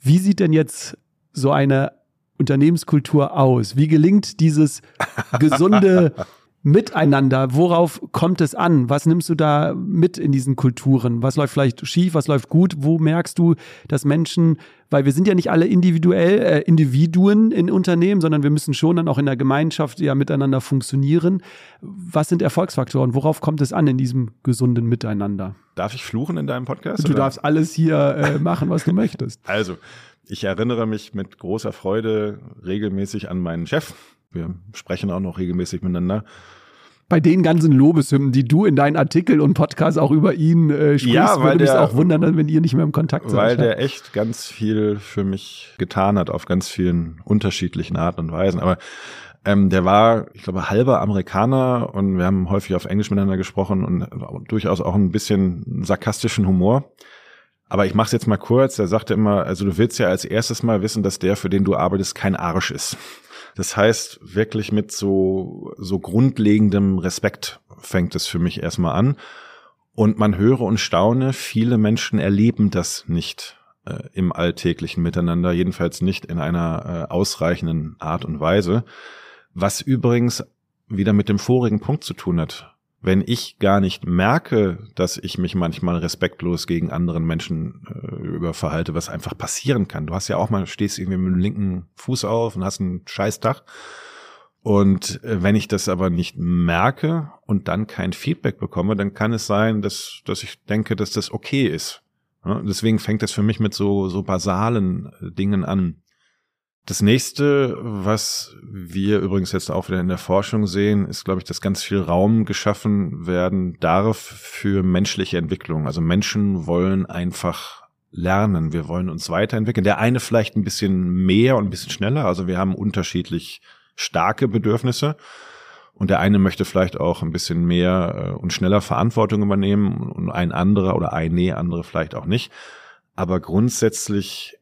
Wie sieht denn jetzt so eine Unternehmenskultur aus? Wie gelingt dieses gesunde Miteinander? Worauf kommt es an? Was nimmst du da mit in diesen Kulturen? Was läuft vielleicht schief? Was läuft gut? Wo merkst du, dass Menschen, weil wir sind ja nicht alle individuell äh, Individuen in Unternehmen, sondern wir müssen schon dann auch in der Gemeinschaft ja miteinander funktionieren. Was sind Erfolgsfaktoren? Worauf kommt es an in diesem gesunden Miteinander? Darf ich fluchen in deinem Podcast? Du oder? darfst alles hier äh, machen, was du möchtest. Also, ich erinnere mich mit großer Freude regelmäßig an meinen Chef. Wir sprechen auch noch regelmäßig miteinander. Bei den ganzen Lobeshymnen, die du in deinen Artikeln und Podcasts auch über ihn äh, sprichst, ja, weil würde mich auch wundern, wenn ihr nicht mehr im Kontakt seid. Weil der echt ganz viel für mich getan hat, auf ganz vielen unterschiedlichen Arten und Weisen. Aber ähm, der war, ich glaube, halber Amerikaner und wir haben häufig auf Englisch miteinander gesprochen und durchaus auch ein bisschen sarkastischen Humor. Aber ich mache es jetzt mal kurz. Er sagte immer, also du willst ja als erstes mal wissen, dass der, für den du arbeitest, kein Arsch ist. Das heißt, wirklich mit so, so grundlegendem Respekt fängt es für mich erstmal an. Und man höre und staune, viele Menschen erleben das nicht äh, im alltäglichen Miteinander, jedenfalls nicht in einer äh, ausreichenden Art und Weise. Was übrigens wieder mit dem vorigen Punkt zu tun hat wenn ich gar nicht merke, dass ich mich manchmal respektlos gegen anderen Menschen äh, überverhalte, was einfach passieren kann. Du hast ja auch mal, stehst irgendwie mit dem linken Fuß auf und hast einen scheiß Tag. Und äh, wenn ich das aber nicht merke und dann kein Feedback bekomme, dann kann es sein, dass, dass ich denke, dass das okay ist. Ja, deswegen fängt das für mich mit so, so basalen äh, Dingen an. Das nächste, was wir übrigens jetzt auch wieder in der Forschung sehen, ist, glaube ich, dass ganz viel Raum geschaffen werden darf für menschliche Entwicklung. Also Menschen wollen einfach lernen. Wir wollen uns weiterentwickeln. Der eine vielleicht ein bisschen mehr und ein bisschen schneller. Also wir haben unterschiedlich starke Bedürfnisse. Und der eine möchte vielleicht auch ein bisschen mehr äh, und schneller Verantwortung übernehmen und ein anderer oder eine andere vielleicht auch nicht. Aber grundsätzlich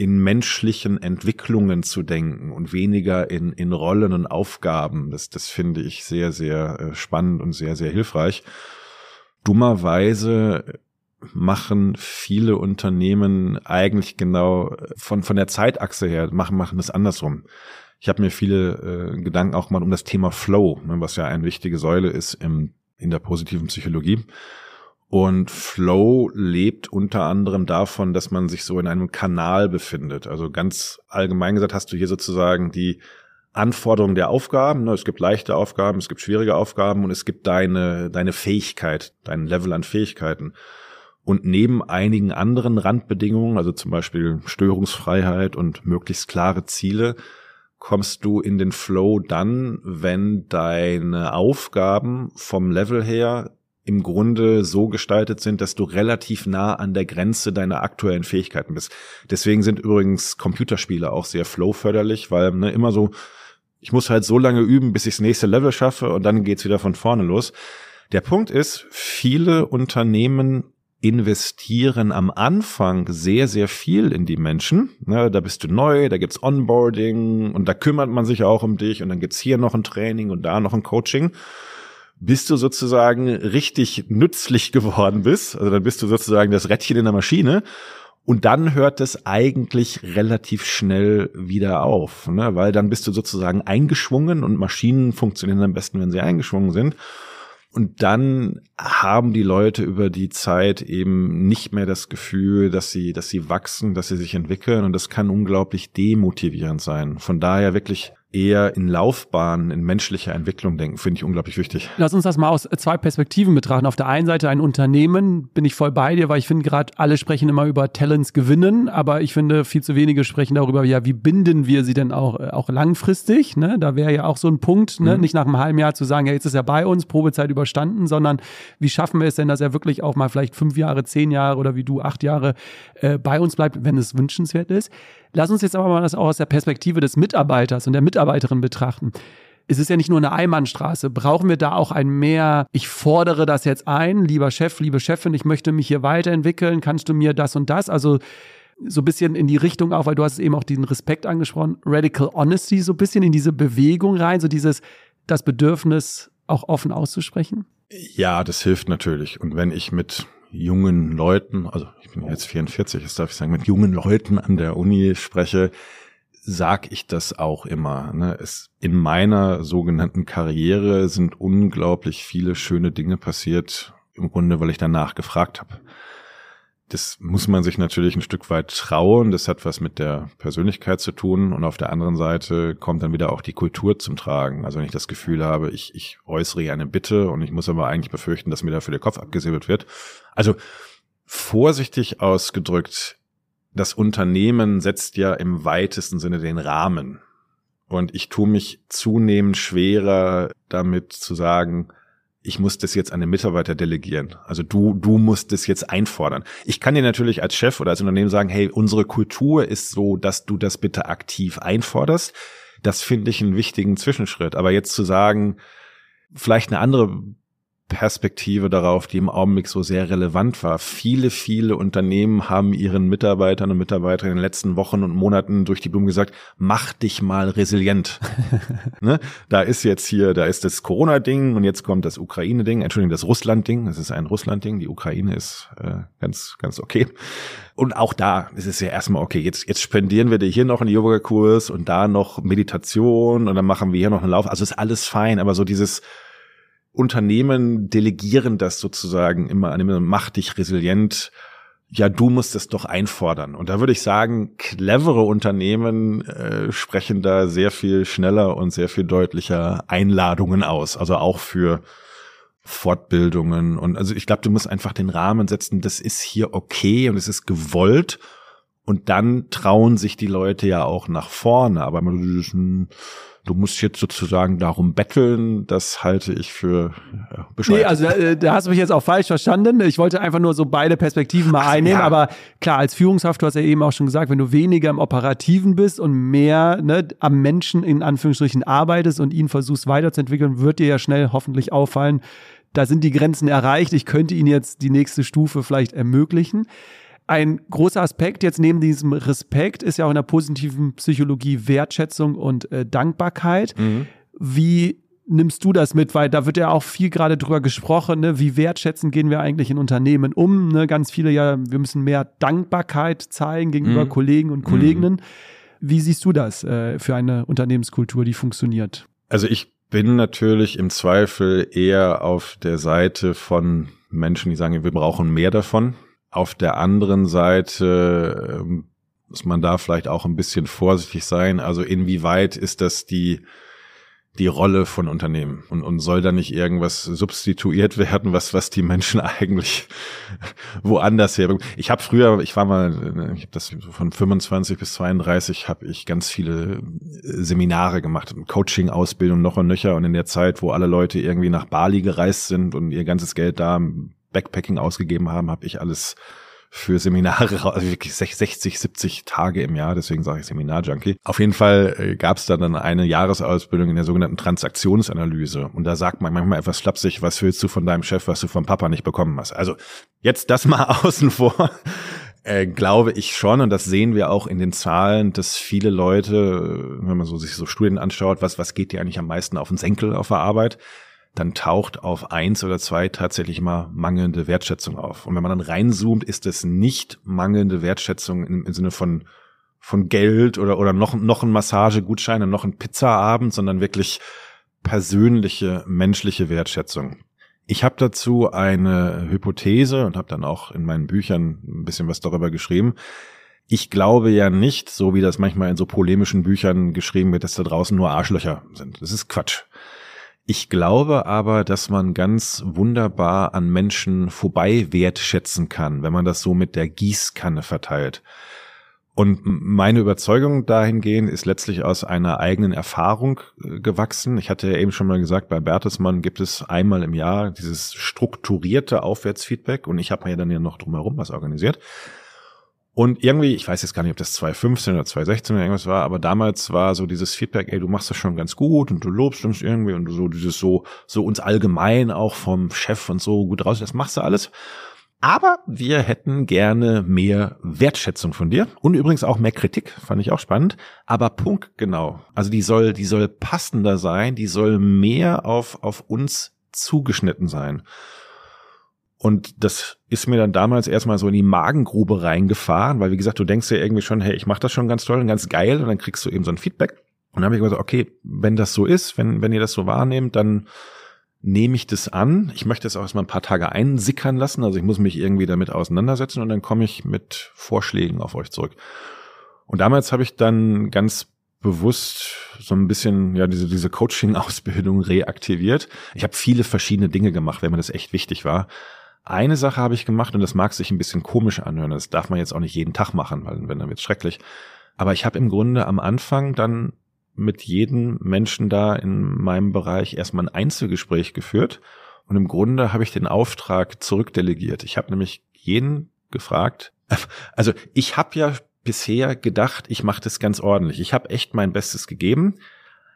in menschlichen Entwicklungen zu denken und weniger in, in Rollen und Aufgaben. Das, das finde ich sehr, sehr äh, spannend und sehr, sehr hilfreich. Dummerweise machen viele Unternehmen eigentlich genau äh, von, von der Zeitachse her, machen, machen das andersrum. Ich habe mir viele äh, Gedanken auch mal um das Thema Flow, ne, was ja eine wichtige Säule ist im, in der positiven Psychologie. Und Flow lebt unter anderem davon, dass man sich so in einem Kanal befindet. Also ganz allgemein gesagt hast du hier sozusagen die Anforderungen der Aufgaben. Ne? Es gibt leichte Aufgaben, es gibt schwierige Aufgaben und es gibt deine, deine Fähigkeit, dein Level an Fähigkeiten. Und neben einigen anderen Randbedingungen, also zum Beispiel Störungsfreiheit und möglichst klare Ziele, kommst du in den Flow dann, wenn deine Aufgaben vom Level her im Grunde so gestaltet sind, dass du relativ nah an der Grenze deiner aktuellen Fähigkeiten bist. Deswegen sind übrigens Computerspiele auch sehr flow-förderlich, weil ne, immer so, ich muss halt so lange üben, bis ich das nächste Level schaffe und dann geht's wieder von vorne los. Der Punkt ist, viele Unternehmen investieren am Anfang sehr, sehr viel in die Menschen. Ne, da bist du neu, da gibt's Onboarding und da kümmert man sich auch um dich und dann gibt's hier noch ein Training und da noch ein Coaching bis du sozusagen richtig nützlich geworden bist. Also dann bist du sozusagen das Rädchen in der Maschine. Und dann hört es eigentlich relativ schnell wieder auf, ne? weil dann bist du sozusagen eingeschwungen und Maschinen funktionieren am besten, wenn sie eingeschwungen sind. Und dann haben die Leute über die Zeit eben nicht mehr das Gefühl, dass sie, dass sie wachsen, dass sie sich entwickeln. Und das kann unglaublich demotivierend sein. Von daher wirklich eher in Laufbahnen, in menschlicher Entwicklung denken, finde ich unglaublich wichtig. Lass uns das mal aus zwei Perspektiven betrachten. Auf der einen Seite ein Unternehmen, bin ich voll bei dir, weil ich finde gerade alle sprechen immer über Talents gewinnen, aber ich finde viel zu wenige sprechen darüber, ja, wie binden wir sie denn auch, auch langfristig? Ne? Da wäre ja auch so ein Punkt, ne? Mhm. nicht nach einem halben Jahr zu sagen, ja, jetzt ist er bei uns, Probezeit überstanden, sondern wie schaffen wir es denn, dass er wirklich auch mal vielleicht fünf Jahre, zehn Jahre oder wie du acht Jahre äh, bei uns bleibt, wenn es wünschenswert ist. Lass uns jetzt aber mal das auch aus der Perspektive des Mitarbeiters und der Mitarbeiterin betrachten. Es ist ja nicht nur eine Einbahnstraße. Brauchen wir da auch ein mehr, ich fordere das jetzt ein, lieber Chef, liebe Chefin, ich möchte mich hier weiterentwickeln, kannst du mir das und das? Also so ein bisschen in die Richtung auch, weil du hast eben auch diesen Respekt angesprochen, Radical Honesty, so ein bisschen in diese Bewegung rein, so dieses, das Bedürfnis auch offen auszusprechen? Ja, das hilft natürlich. Und wenn ich mit jungen Leuten, also ich bin jetzt 44, das darf ich sagen, mit jungen Leuten an der Uni spreche, sag ich das auch immer. Ne? Es, in meiner sogenannten Karriere sind unglaublich viele schöne Dinge passiert, im Grunde, weil ich danach gefragt habe. Das muss man sich natürlich ein Stück weit trauen. Das hat was mit der Persönlichkeit zu tun. Und auf der anderen Seite kommt dann wieder auch die Kultur zum Tragen. Also wenn ich das Gefühl habe, ich, ich äußere eine Bitte und ich muss aber eigentlich befürchten, dass mir dafür der Kopf abgesäbelt wird. Also vorsichtig ausgedrückt, das Unternehmen setzt ja im weitesten Sinne den Rahmen. Und ich tue mich zunehmend schwerer damit zu sagen, ich muss das jetzt an den Mitarbeiter delegieren. Also du, du musst das jetzt einfordern. Ich kann dir natürlich als Chef oder als Unternehmen sagen, hey, unsere Kultur ist so, dass du das bitte aktiv einforderst. Das finde ich einen wichtigen Zwischenschritt. Aber jetzt zu sagen, vielleicht eine andere Perspektive darauf, die im Augenblick so sehr relevant war. Viele, viele Unternehmen haben ihren Mitarbeitern und Mitarbeiterinnen in den letzten Wochen und Monaten durch die Blumen gesagt, mach dich mal resilient. ne? Da ist jetzt hier, da ist das Corona-Ding und jetzt kommt das Ukraine-Ding, Entschuldigung, das Russland-Ding. Es ist ein Russland-Ding, die Ukraine ist äh, ganz, ganz okay. Und auch da ist es ja erstmal okay, jetzt, jetzt spendieren wir dir hier noch einen Yoga-Kurs und da noch Meditation und dann machen wir hier noch einen Lauf. Also ist alles fein, aber so dieses Unternehmen delegieren das sozusagen immer an mach dich resilient. Ja, du musst es doch einfordern. Und da würde ich sagen, clevere Unternehmen äh, sprechen da sehr viel schneller und sehr viel deutlicher Einladungen aus. Also auch für Fortbildungen. Und also ich glaube, du musst einfach den Rahmen setzen, das ist hier okay und es ist gewollt. Und dann trauen sich die Leute ja auch nach vorne. Aber ein du musst jetzt sozusagen darum betteln, das halte ich für ja, bescheuert. Nee, also äh, da hast du mich jetzt auch falsch verstanden. Ich wollte einfach nur so beide Perspektiven mal Ach, einnehmen, ja. aber klar, als Führungskraft, du hast ja eben auch schon gesagt, wenn du weniger im Operativen bist und mehr ne, am Menschen in Anführungsstrichen arbeitest und ihn versuchst weiterzuentwickeln, wird dir ja schnell hoffentlich auffallen, da sind die Grenzen erreicht. Ich könnte ihnen jetzt die nächste Stufe vielleicht ermöglichen. Ein großer Aspekt jetzt neben diesem Respekt ist ja auch in der positiven Psychologie Wertschätzung und äh, Dankbarkeit. Mhm. Wie nimmst du das mit? Weil da wird ja auch viel gerade drüber gesprochen, ne? wie wertschätzend gehen wir eigentlich in Unternehmen um. Ne? Ganz viele ja, wir müssen mehr Dankbarkeit zeigen gegenüber mhm. Kollegen und Kolleginnen. Mhm. Wie siehst du das äh, für eine Unternehmenskultur, die funktioniert? Also ich bin natürlich im Zweifel eher auf der Seite von Menschen, die sagen, wir brauchen mehr davon. Auf der anderen Seite ähm, muss man da vielleicht auch ein bisschen vorsichtig sein. Also inwieweit ist das die die Rolle von Unternehmen und, und soll da nicht irgendwas substituiert werden, was was die Menschen eigentlich woanders her. Ich habe früher, ich war mal, ich habe das von 25 bis 32 habe ich ganz viele Seminare gemacht, Coaching, Ausbildung noch und nöcher und in der Zeit, wo alle Leute irgendwie nach Bali gereist sind und ihr ganzes Geld da Backpacking ausgegeben haben, habe ich alles für Seminare, also wirklich 60, 70 Tage im Jahr, deswegen sage ich Seminarjunkie. Auf jeden Fall äh, gab es da dann eine Jahresausbildung in der sogenannten Transaktionsanalyse. Und da sagt man manchmal etwas flapsig, was willst du von deinem Chef, was du vom Papa nicht bekommen hast. Also jetzt das mal außen vor. Äh, glaube ich schon, und das sehen wir auch in den Zahlen, dass viele Leute, wenn man so sich so Studien anschaut, was, was geht dir eigentlich am meisten auf den Senkel auf der Arbeit? Dann taucht auf eins oder zwei tatsächlich mal mangelnde Wertschätzung auf. Und wenn man dann reinzoomt, ist es nicht mangelnde Wertschätzung im, im Sinne von von Geld oder oder noch noch ein Massagegutschein und noch ein Pizzaabend, sondern wirklich persönliche menschliche Wertschätzung. Ich habe dazu eine Hypothese und habe dann auch in meinen Büchern ein bisschen was darüber geschrieben. Ich glaube ja nicht, so wie das manchmal in so polemischen Büchern geschrieben wird, dass da draußen nur Arschlöcher sind. Das ist Quatsch. Ich glaube aber, dass man ganz wunderbar an Menschen vorbei wertschätzen kann, wenn man das so mit der Gießkanne verteilt. Und meine Überzeugung dahingehend ist letztlich aus einer eigenen Erfahrung äh, gewachsen. Ich hatte ja eben schon mal gesagt, bei Bertelsmann gibt es einmal im Jahr dieses strukturierte Aufwärtsfeedback und ich habe mir dann ja noch drumherum was organisiert. Und irgendwie, ich weiß jetzt gar nicht, ob das 2015 oder 2016 oder irgendwas war, aber damals war so dieses Feedback, ey, du machst das schon ganz gut und du lobst uns irgendwie und so dieses so, so uns allgemein auch vom Chef und so gut raus, das machst du alles. Aber wir hätten gerne mehr Wertschätzung von dir und übrigens auch mehr Kritik, fand ich auch spannend. Aber Punkt genau. Also die soll, die soll passender sein, die soll mehr auf, auf uns zugeschnitten sein. Und das ist mir dann damals erstmal so in die Magengrube reingefahren, weil wie gesagt, du denkst ja irgendwie schon, hey, ich mache das schon ganz toll und ganz geil und dann kriegst du eben so ein Feedback. Und dann habe ich gesagt, okay, wenn das so ist, wenn, wenn ihr das so wahrnehmt, dann nehme ich das an. Ich möchte es auch erstmal ein paar Tage einsickern lassen. Also ich muss mich irgendwie damit auseinandersetzen und dann komme ich mit Vorschlägen auf euch zurück. Und damals habe ich dann ganz bewusst so ein bisschen ja diese diese Coaching Ausbildung reaktiviert. Ich habe viele verschiedene Dinge gemacht, wenn mir das echt wichtig war. Eine Sache habe ich gemacht und das mag sich ein bisschen komisch anhören. Das darf man jetzt auch nicht jeden Tag machen, weil wenn dann wird's schrecklich. Aber ich habe im Grunde am Anfang dann mit jedem Menschen da in meinem Bereich erstmal ein Einzelgespräch geführt und im Grunde habe ich den Auftrag zurückdelegiert. Ich habe nämlich jeden gefragt. Also ich habe ja bisher gedacht, ich mache das ganz ordentlich. Ich habe echt mein Bestes gegeben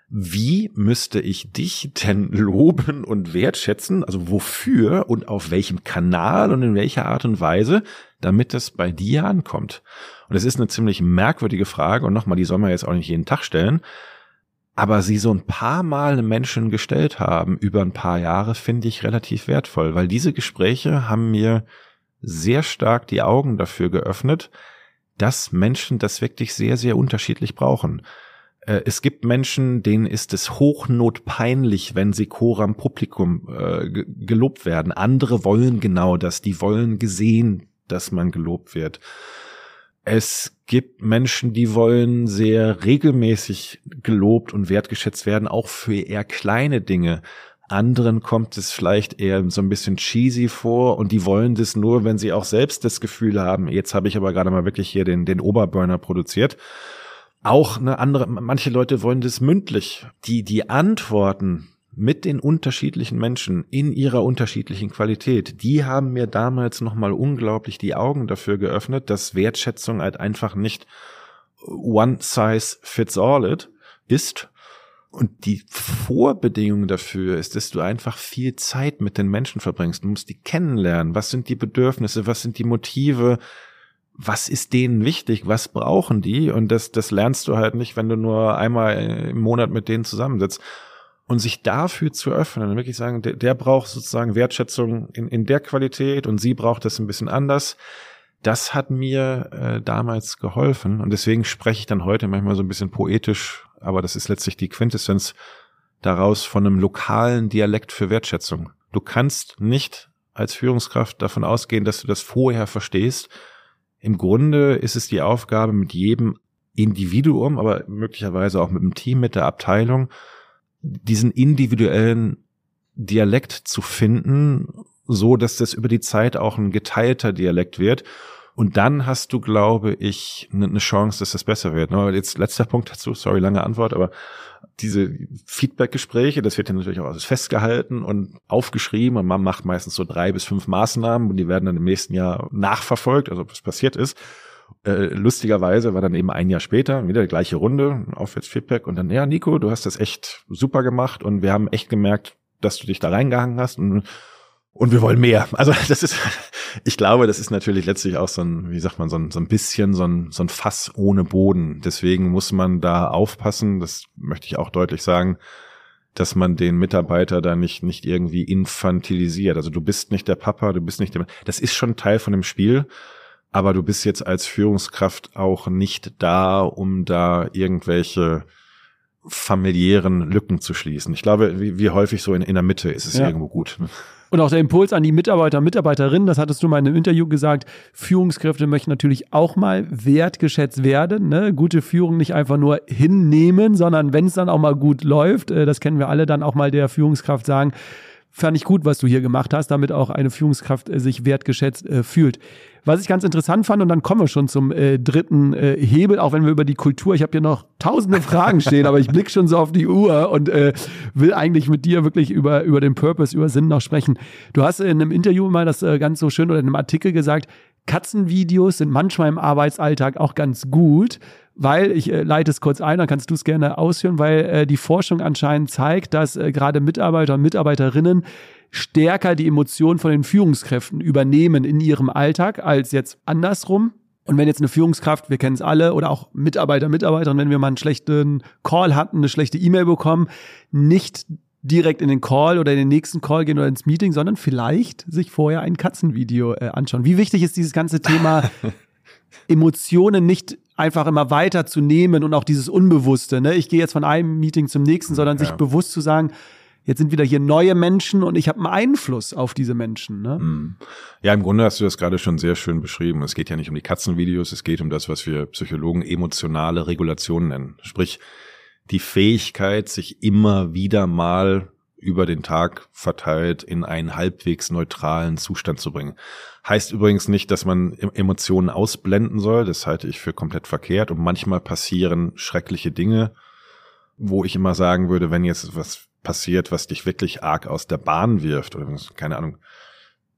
wie müsste ich dich denn loben und wertschätzen? Also wofür und auf welchem Kanal und in welcher Art und Weise, damit es bei dir ankommt? Und es ist eine ziemlich merkwürdige Frage und nochmal, die soll man jetzt auch nicht jeden Tag stellen. Aber sie so ein paar Mal Menschen gestellt haben über ein paar Jahre, finde ich relativ wertvoll, weil diese Gespräche haben mir sehr stark die Augen dafür geöffnet, dass Menschen das wirklich sehr, sehr unterschiedlich brauchen. Äh, es gibt Menschen, denen ist es hochnotpeinlich, wenn sie Choram Publikum äh, gelobt werden. Andere wollen genau das. Die wollen gesehen, dass man gelobt wird. Es gibt Menschen, die wollen sehr regelmäßig gelobt und wertgeschätzt werden, auch für eher kleine Dinge. Anderen kommt es vielleicht eher so ein bisschen cheesy vor und die wollen das nur, wenn sie auch selbst das Gefühl haben, jetzt habe ich aber gerade mal wirklich hier den, den Oberburner produziert auch eine andere, manche Leute wollen das mündlich. Die, die Antworten mit den unterschiedlichen Menschen in ihrer unterschiedlichen Qualität, die haben mir damals nochmal unglaublich die Augen dafür geöffnet, dass Wertschätzung halt einfach nicht one size fits all it ist. Und die Vorbedingung dafür ist, dass du einfach viel Zeit mit den Menschen verbringst. Du musst die kennenlernen. Was sind die Bedürfnisse? Was sind die Motive? Was ist denen wichtig, was brauchen die? Und das, das lernst du halt nicht, wenn du nur einmal im Monat mit denen zusammensitzt. Und sich dafür zu öffnen wirklich sagen, der, der braucht sozusagen Wertschätzung in, in der Qualität und sie braucht das ein bisschen anders. Das hat mir äh, damals geholfen und deswegen spreche ich dann heute manchmal so ein bisschen poetisch, aber das ist letztlich die Quintessenz daraus von einem lokalen Dialekt für Wertschätzung. Du kannst nicht als Führungskraft davon ausgehen, dass du das vorher verstehst, im Grunde ist es die Aufgabe mit jedem Individuum, aber möglicherweise auch mit dem Team, mit der Abteilung, diesen individuellen Dialekt zu finden, so dass das über die Zeit auch ein geteilter Dialekt wird. Und dann hast du, glaube ich, eine ne Chance, dass das besser wird. Jetzt letzter Punkt dazu, sorry, lange Antwort, aber diese Feedback-Gespräche, das wird ja natürlich auch alles festgehalten und aufgeschrieben und man macht meistens so drei bis fünf Maßnahmen und die werden dann im nächsten Jahr nachverfolgt, also was passiert ist. Äh, lustigerweise war dann eben ein Jahr später wieder die gleiche Runde, Aufwärtsfeedback und dann, ja, Nico, du hast das echt super gemacht und wir haben echt gemerkt, dass du dich da reingehangen hast und und wir wollen mehr. Also das ist, ich glaube, das ist natürlich letztlich auch so ein, wie sagt man, so ein, so ein bisschen so ein, so ein Fass ohne Boden. Deswegen muss man da aufpassen, das möchte ich auch deutlich sagen, dass man den Mitarbeiter da nicht, nicht irgendwie infantilisiert. Also du bist nicht der Papa, du bist nicht der, das ist schon Teil von dem Spiel. Aber du bist jetzt als Führungskraft auch nicht da, um da irgendwelche familiären Lücken zu schließen. Ich glaube, wie, wie häufig so in, in der Mitte ist es ja. irgendwo gut. Und auch der Impuls an die Mitarbeiter und Mitarbeiterinnen, das hattest du mal in einem Interview gesagt, Führungskräfte möchten natürlich auch mal wertgeschätzt werden. Ne? Gute Führung nicht einfach nur hinnehmen, sondern wenn es dann auch mal gut läuft, äh, das kennen wir alle, dann auch mal der Führungskraft sagen, fand ich gut, was du hier gemacht hast, damit auch eine Führungskraft äh, sich wertgeschätzt äh, fühlt. Was ich ganz interessant fand, und dann kommen wir schon zum äh, dritten äh, Hebel, auch wenn wir über die Kultur, ich habe hier noch tausende Fragen stehen, aber ich blicke schon so auf die Uhr und äh, will eigentlich mit dir wirklich über, über den Purpose, über Sinn noch sprechen. Du hast in einem Interview mal das äh, ganz so schön oder in einem Artikel gesagt, Katzenvideos sind manchmal im Arbeitsalltag auch ganz gut, weil, ich äh, leite es kurz ein, dann kannst du es gerne ausführen, weil äh, die Forschung anscheinend zeigt, dass äh, gerade Mitarbeiter und Mitarbeiterinnen stärker die Emotionen von den Führungskräften übernehmen in ihrem Alltag als jetzt andersrum. Und wenn jetzt eine Führungskraft, wir kennen es alle, oder auch Mitarbeiter, Mitarbeiterin, wenn wir mal einen schlechten Call hatten, eine schlechte E-Mail bekommen, nicht direkt in den Call oder in den nächsten Call gehen oder ins Meeting, sondern vielleicht sich vorher ein Katzenvideo äh, anschauen. Wie wichtig ist dieses ganze Thema Emotionen nicht einfach immer weiterzunehmen und auch dieses Unbewusste. Ne? Ich gehe jetzt von einem Meeting zum nächsten, sondern ja. sich bewusst zu sagen, jetzt sind wieder hier neue Menschen und ich habe einen Einfluss auf diese Menschen. Ne? Hm. Ja, im Grunde hast du das gerade schon sehr schön beschrieben. Es geht ja nicht um die Katzenvideos, es geht um das, was wir Psychologen emotionale Regulation nennen. Sprich, die Fähigkeit, sich immer wieder mal über den Tag verteilt in einen halbwegs neutralen Zustand zu bringen. Heißt übrigens nicht, dass man Emotionen ausblenden soll. Das halte ich für komplett verkehrt. Und manchmal passieren schreckliche Dinge, wo ich immer sagen würde, wenn jetzt was passiert, was dich wirklich arg aus der Bahn wirft oder keine Ahnung,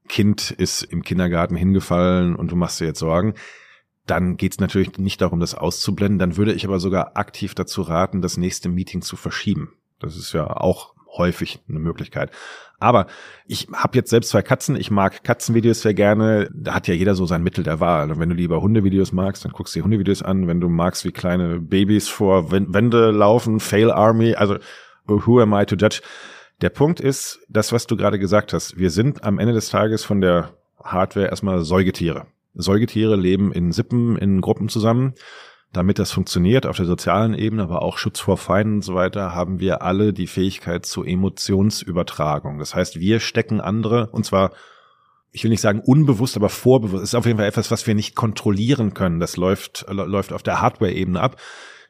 Kind ist im Kindergarten hingefallen und du machst dir jetzt Sorgen, dann geht es natürlich nicht darum, das auszublenden. Dann würde ich aber sogar aktiv dazu raten, das nächste Meeting zu verschieben. Das ist ja auch häufig eine Möglichkeit. Aber ich habe jetzt selbst zwei Katzen. Ich mag Katzenvideos sehr gerne. Da hat ja jeder so sein Mittel der Wahl. Und wenn du lieber Hundevideos magst, dann guckst du dir Hundevideos an. Wenn du magst, wie kleine Babys vor Wände laufen, Fail Army, also who am I to judge? Der Punkt ist, das, was du gerade gesagt hast, wir sind am Ende des Tages von der Hardware erstmal Säugetiere. Säugetiere leben in Sippen, in Gruppen zusammen. Damit das funktioniert auf der sozialen Ebene, aber auch Schutz vor Feinden und so weiter, haben wir alle die Fähigkeit zur Emotionsübertragung. Das heißt, wir stecken andere, und zwar, ich will nicht sagen unbewusst, aber vorbewusst, das ist auf jeden Fall etwas, was wir nicht kontrollieren können. Das läuft, läuft auf der Hardware-Ebene ab.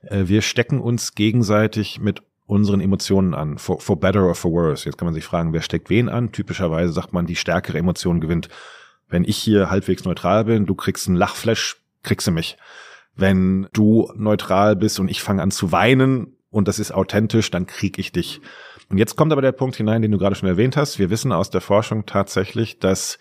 Äh, wir stecken uns gegenseitig mit unseren Emotionen an, for, for better or for worse. Jetzt kann man sich fragen, wer steckt wen an? Typischerweise sagt man, die stärkere Emotion gewinnt. Wenn ich hier halbwegs neutral bin, du kriegst einen Lachflash, kriegst du mich. Wenn du neutral bist und ich fange an zu weinen und das ist authentisch, dann krieg ich dich. Und jetzt kommt aber der Punkt hinein, den du gerade schon erwähnt hast. Wir wissen aus der Forschung tatsächlich, dass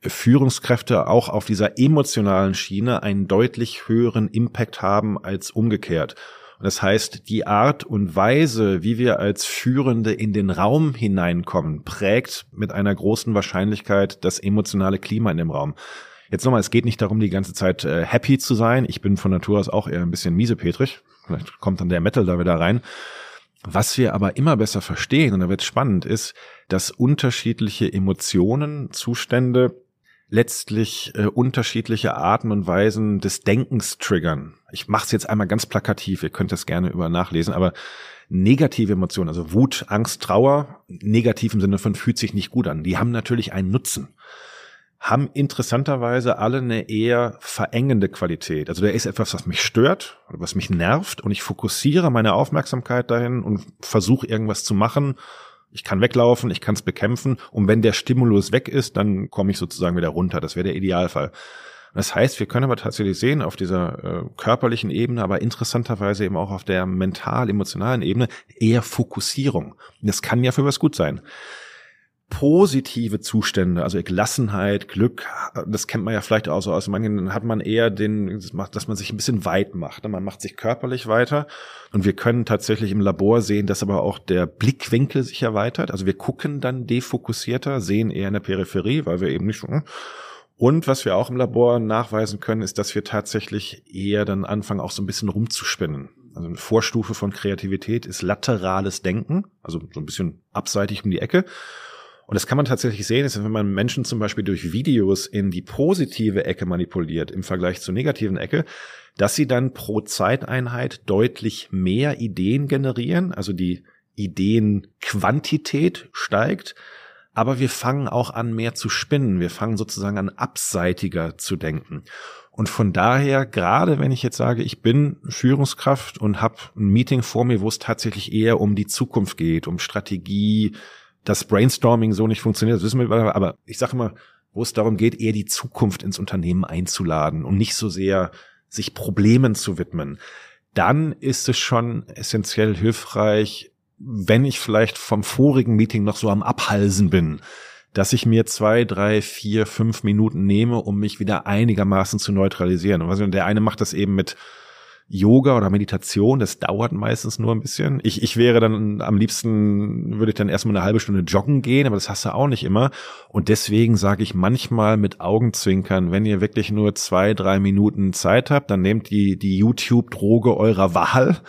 Führungskräfte auch auf dieser emotionalen Schiene einen deutlich höheren Impact haben als umgekehrt. Das heißt, die Art und Weise, wie wir als Führende in den Raum hineinkommen, prägt mit einer großen Wahrscheinlichkeit das emotionale Klima in dem Raum. Jetzt nochmal, es geht nicht darum, die ganze Zeit äh, happy zu sein. Ich bin von Natur aus auch eher ein bisschen miesepetrig. Vielleicht kommt dann der Metal da wieder rein. Was wir aber immer besser verstehen, und da wird spannend, ist, dass unterschiedliche Emotionen, Zustände letztlich äh, unterschiedliche Arten und Weisen des Denkens triggern. Ich mache es jetzt einmal ganz plakativ, ihr könnt das gerne über nachlesen, aber negative Emotionen, also Wut, Angst, Trauer, negativ im Sinne von fühlt sich nicht gut an, die haben natürlich einen Nutzen haben interessanterweise alle eine eher verengende Qualität. Also da ist etwas, was mich stört, was mich nervt und ich fokussiere meine Aufmerksamkeit dahin und versuche irgendwas zu machen, ich kann weglaufen, ich kann es bekämpfen und wenn der Stimulus weg ist, dann komme ich sozusagen wieder runter. Das wäre der Idealfall. Das heißt, wir können aber tatsächlich sehen auf dieser äh, körperlichen Ebene, aber interessanterweise eben auch auf der mental-emotionalen Ebene eher Fokussierung. Das kann ja für was gut sein positive Zustände, also Gelassenheit, Glück, das kennt man ja vielleicht auch so aus manchen, hat man eher den, dass man sich ein bisschen weit macht. Man macht sich körperlich weiter und wir können tatsächlich im Labor sehen, dass aber auch der Blickwinkel sich erweitert. Also wir gucken dann defokussierter, sehen eher in der Peripherie, weil wir eben nicht schon und was wir auch im Labor nachweisen können, ist, dass wir tatsächlich eher dann anfangen, auch so ein bisschen rumzuspinnen. Also eine Vorstufe von Kreativität ist laterales Denken, also so ein bisschen abseitig um die Ecke. Und das kann man tatsächlich sehen, ist, wenn man Menschen zum Beispiel durch Videos in die positive Ecke manipuliert im Vergleich zur negativen Ecke, dass sie dann pro Zeiteinheit deutlich mehr Ideen generieren, also die Ideenquantität steigt, aber wir fangen auch an, mehr zu spinnen. Wir fangen sozusagen an, abseitiger zu denken. Und von daher, gerade wenn ich jetzt sage, ich bin Führungskraft und habe ein Meeting vor mir, wo es tatsächlich eher um die Zukunft geht, um Strategie, dass Brainstorming so nicht funktioniert, das wissen wir, aber ich sage immer, wo es darum geht, eher die Zukunft ins Unternehmen einzuladen und nicht so sehr sich Problemen zu widmen, dann ist es schon essentiell hilfreich, wenn ich vielleicht vom vorigen Meeting noch so am Abhalsen bin, dass ich mir zwei, drei, vier, fünf Minuten nehme, um mich wieder einigermaßen zu neutralisieren. Und der eine macht das eben mit Yoga oder Meditation, das dauert meistens nur ein bisschen. Ich, ich wäre dann am liebsten, würde ich dann erstmal eine halbe Stunde joggen gehen, aber das hast du auch nicht immer. Und deswegen sage ich manchmal mit Augenzwinkern, wenn ihr wirklich nur zwei, drei Minuten Zeit habt, dann nehmt die, die YouTube-Droge eurer Wahl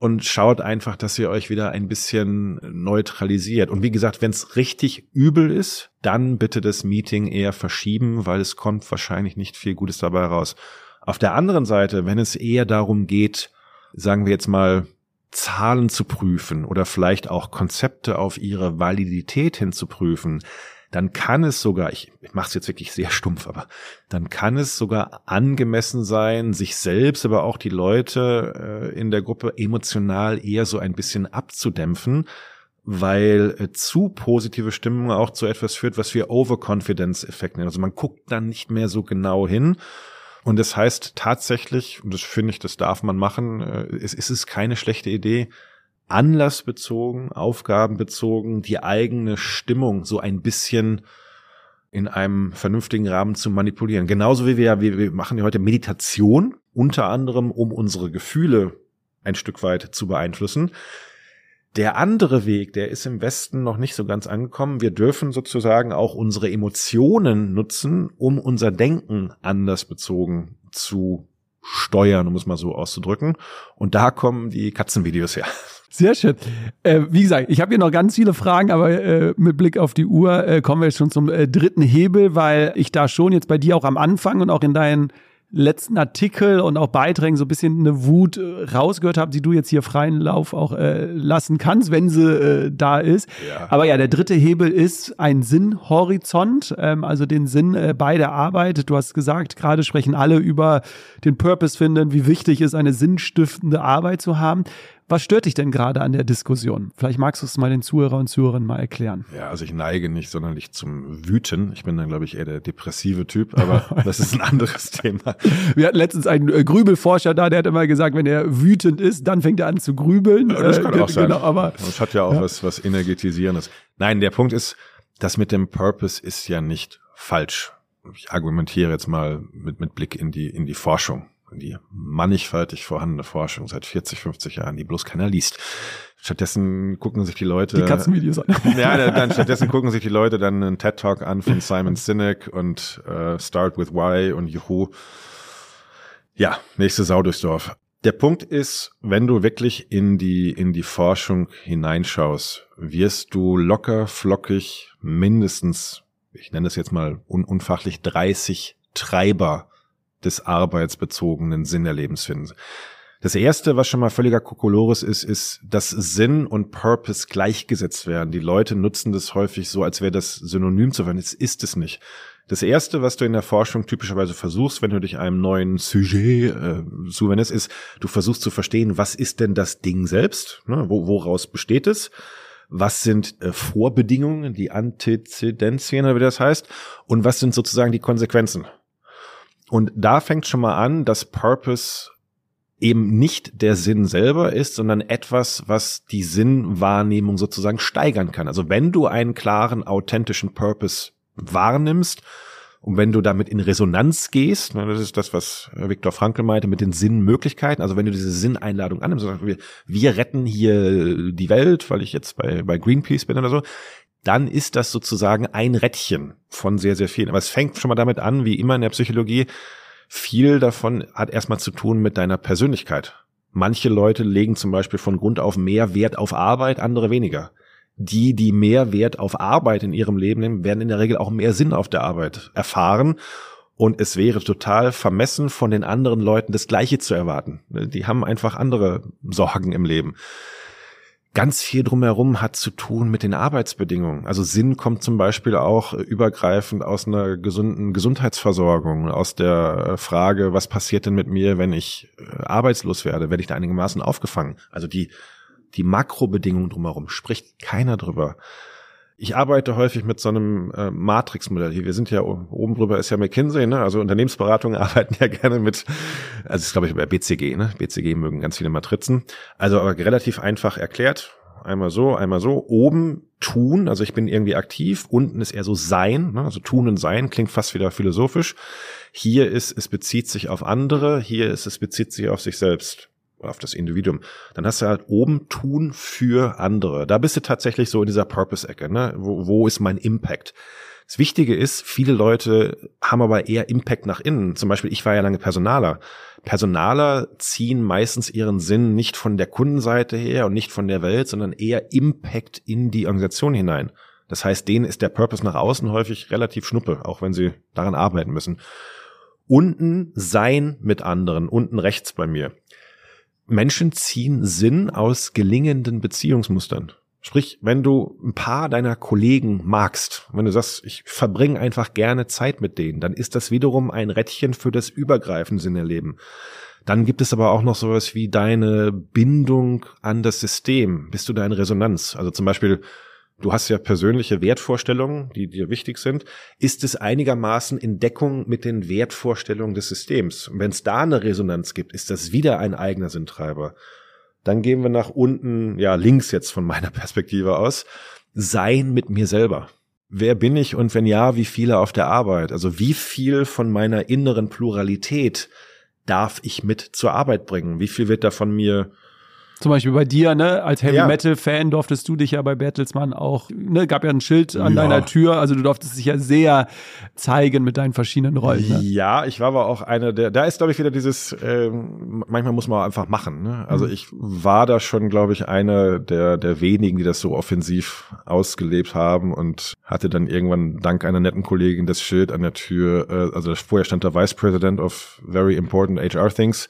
und schaut einfach, dass ihr euch wieder ein bisschen neutralisiert. Und wie gesagt, wenn es richtig übel ist, dann bitte das Meeting eher verschieben, weil es kommt wahrscheinlich nicht viel Gutes dabei raus. Auf der anderen Seite, wenn es eher darum geht, sagen wir jetzt mal, Zahlen zu prüfen oder vielleicht auch Konzepte auf ihre Validität hinzuprüfen, dann kann es sogar, ich, ich mache es jetzt wirklich sehr stumpf, aber dann kann es sogar angemessen sein, sich selbst, aber auch die Leute äh, in der Gruppe emotional eher so ein bisschen abzudämpfen, weil äh, zu positive Stimmung auch zu etwas führt, was wir Overconfidence-Effekt nennen. Also man guckt dann nicht mehr so genau hin. Und das heißt tatsächlich, und das finde ich, das darf man machen, äh, es, es ist keine schlechte Idee, anlassbezogen, aufgabenbezogen die eigene Stimmung so ein bisschen in einem vernünftigen Rahmen zu manipulieren. Genauso wie wir ja, wir, wir machen ja heute Meditation, unter anderem, um unsere Gefühle ein Stück weit zu beeinflussen. Der andere Weg, der ist im Westen noch nicht so ganz angekommen. Wir dürfen sozusagen auch unsere Emotionen nutzen, um unser Denken anders bezogen zu steuern, um es mal so auszudrücken. Und da kommen die Katzenvideos her. Sehr schön. Äh, wie gesagt, ich habe hier noch ganz viele Fragen, aber äh, mit Blick auf die Uhr äh, kommen wir jetzt schon zum äh, dritten Hebel, weil ich da schon jetzt bei dir auch am Anfang und auch in deinen letzten Artikel und auch Beiträgen so ein bisschen eine Wut äh, rausgehört habe, die du jetzt hier freien Lauf auch äh, lassen kannst, wenn sie äh, da ist. Ja. Aber ja, der dritte Hebel ist ein Sinnhorizont, ähm, also den Sinn äh, bei der Arbeit. Du hast gesagt, gerade sprechen alle über den Purpose finden, wie wichtig ist, eine sinnstiftende Arbeit zu haben. Was stört dich denn gerade an der Diskussion? Vielleicht magst du es mal den Zuhörer und Zuhörerinnen mal erklären. Ja, also ich neige nicht sonderlich zum Wüten. Ich bin dann, glaube ich, eher der depressive Typ, aber das ist ein anderes Thema. Wir hatten letztens einen äh, Grübelforscher da, der hat immer gesagt, wenn er wütend ist, dann fängt er an zu grübeln. Ja, das kann äh, auch sein. Genau, aber, das hat ja auch ja. was, was Energetisierendes. Nein, der Punkt ist, das mit dem Purpose ist ja nicht falsch. Ich argumentiere jetzt mal mit, mit Blick in die, in die Forschung die mannigfaltig vorhandene Forschung seit 40, 50 Jahren, die bloß keiner liest. Stattdessen gucken sich die Leute. Die Katzenvideos an. Ja, dann stattdessen gucken sich die Leute dann einen TED Talk an von Simon Sinek und äh, Start with Why und Juhu. Ja, nächste Sau durchs Dorf. Der Punkt ist, wenn du wirklich in die, in die Forschung hineinschaust, wirst du locker, flockig, mindestens, ich nenne es jetzt mal un unfachlich 30 Treiber des arbeitsbezogenen Sinnerlebens finden. Das erste, was schon mal völliger Kokolores ist, ist, dass Sinn und Purpose gleichgesetzt werden. Die Leute nutzen das häufig so, als wäre das synonym zu werden. Das ist es nicht. Das erste, was du in der Forschung typischerweise versuchst, wenn du dich einem neuen Sujet äh, zuwendest, ist, du versuchst zu verstehen, was ist denn das Ding selbst? Ne? Wo, woraus besteht es? Was sind äh, Vorbedingungen, die Antizidenzien wie das heißt? Und was sind sozusagen die Konsequenzen? Und da fängt schon mal an, dass Purpose eben nicht der Sinn selber ist, sondern etwas, was die Sinnwahrnehmung sozusagen steigern kann. Also wenn du einen klaren, authentischen Purpose wahrnimmst und wenn du damit in Resonanz gehst, ne, das ist das, was Viktor Frankl meinte mit den Sinnmöglichkeiten, also wenn du diese Sinneinladung annimmst, wir, retten hier die Welt, weil ich jetzt bei, bei Greenpeace bin oder so, dann ist das sozusagen ein Rädchen von sehr, sehr vielen. Aber es fängt schon mal damit an, wie immer in der Psychologie, viel davon hat erstmal zu tun mit deiner Persönlichkeit. Manche Leute legen zum Beispiel von Grund auf mehr Wert auf Arbeit, andere weniger. Die, die mehr Wert auf Arbeit in ihrem Leben nehmen, werden in der Regel auch mehr Sinn auf der Arbeit erfahren. Und es wäre total vermessen von den anderen Leuten das Gleiche zu erwarten. Die haben einfach andere Sorgen im Leben ganz viel drumherum hat zu tun mit den Arbeitsbedingungen. Also Sinn kommt zum Beispiel auch übergreifend aus einer gesunden Gesundheitsversorgung, aus der Frage, was passiert denn mit mir, wenn ich äh, arbeitslos werde? Werde ich da einigermaßen aufgefangen? Also die, die Makrobedingungen drumherum spricht keiner drüber. Ich arbeite häufig mit so einem äh, Matrix-Modell hier. Wir sind ja oben drüber ist ja McKinsey, ne? Also Unternehmensberatungen arbeiten ja gerne mit, also ist glaube ich bei BCG, ne? BCG mögen ganz viele Matrizen. Also aber relativ einfach erklärt. Einmal so, einmal so. Oben tun, also ich bin irgendwie aktiv. Unten ist eher so sein, ne? also tun und sein klingt fast wieder philosophisch. Hier ist, es bezieht sich auf andere. Hier ist, es bezieht sich auf sich selbst. Auf das Individuum. Dann hast du halt oben tun für andere. Da bist du tatsächlich so in dieser Purpose-Ecke. Ne? Wo, wo ist mein Impact? Das Wichtige ist, viele Leute haben aber eher Impact nach innen. Zum Beispiel, ich war ja lange Personaler. Personaler ziehen meistens ihren Sinn nicht von der Kundenseite her und nicht von der Welt, sondern eher Impact in die Organisation hinein. Das heißt, denen ist der Purpose nach außen häufig relativ schnuppe, auch wenn sie daran arbeiten müssen. Unten sein mit anderen, unten rechts bei mir. Menschen ziehen Sinn aus gelingenden Beziehungsmustern. Sprich, wenn du ein paar deiner Kollegen magst, wenn du sagst, ich verbringe einfach gerne Zeit mit denen, dann ist das wiederum ein Rädchen für das übergreifende Sinnerleben. Dann gibt es aber auch noch sowas wie deine Bindung an das System. Bist du da in Resonanz? Also zum Beispiel, du hast ja persönliche Wertvorstellungen, die dir wichtig sind. Ist es einigermaßen in Deckung mit den Wertvorstellungen des Systems? Wenn es da eine Resonanz gibt, ist das wieder ein eigener Sinntreiber. Dann gehen wir nach unten, ja, links jetzt von meiner Perspektive aus. Sein mit mir selber. Wer bin ich und wenn ja, wie viele auf der Arbeit? Also wie viel von meiner inneren Pluralität darf ich mit zur Arbeit bringen? Wie viel wird da von mir zum Beispiel bei dir, ne, als Heavy ja. Metal Fan durftest du dich ja bei Bertelsmann auch, ne, gab ja ein Schild an ja. deiner Tür, also du durftest dich ja sehr zeigen mit deinen verschiedenen Rollen. Ne? Ja, ich war aber auch einer der, da ist glaube ich wieder dieses, ähm, manchmal muss man einfach machen. Ne? Also mhm. ich war da schon, glaube ich, einer der der wenigen, die das so offensiv ausgelebt haben und hatte dann irgendwann dank einer netten Kollegin das Schild an der Tür, äh, also vorher stand da Vice President of Very Important HR Things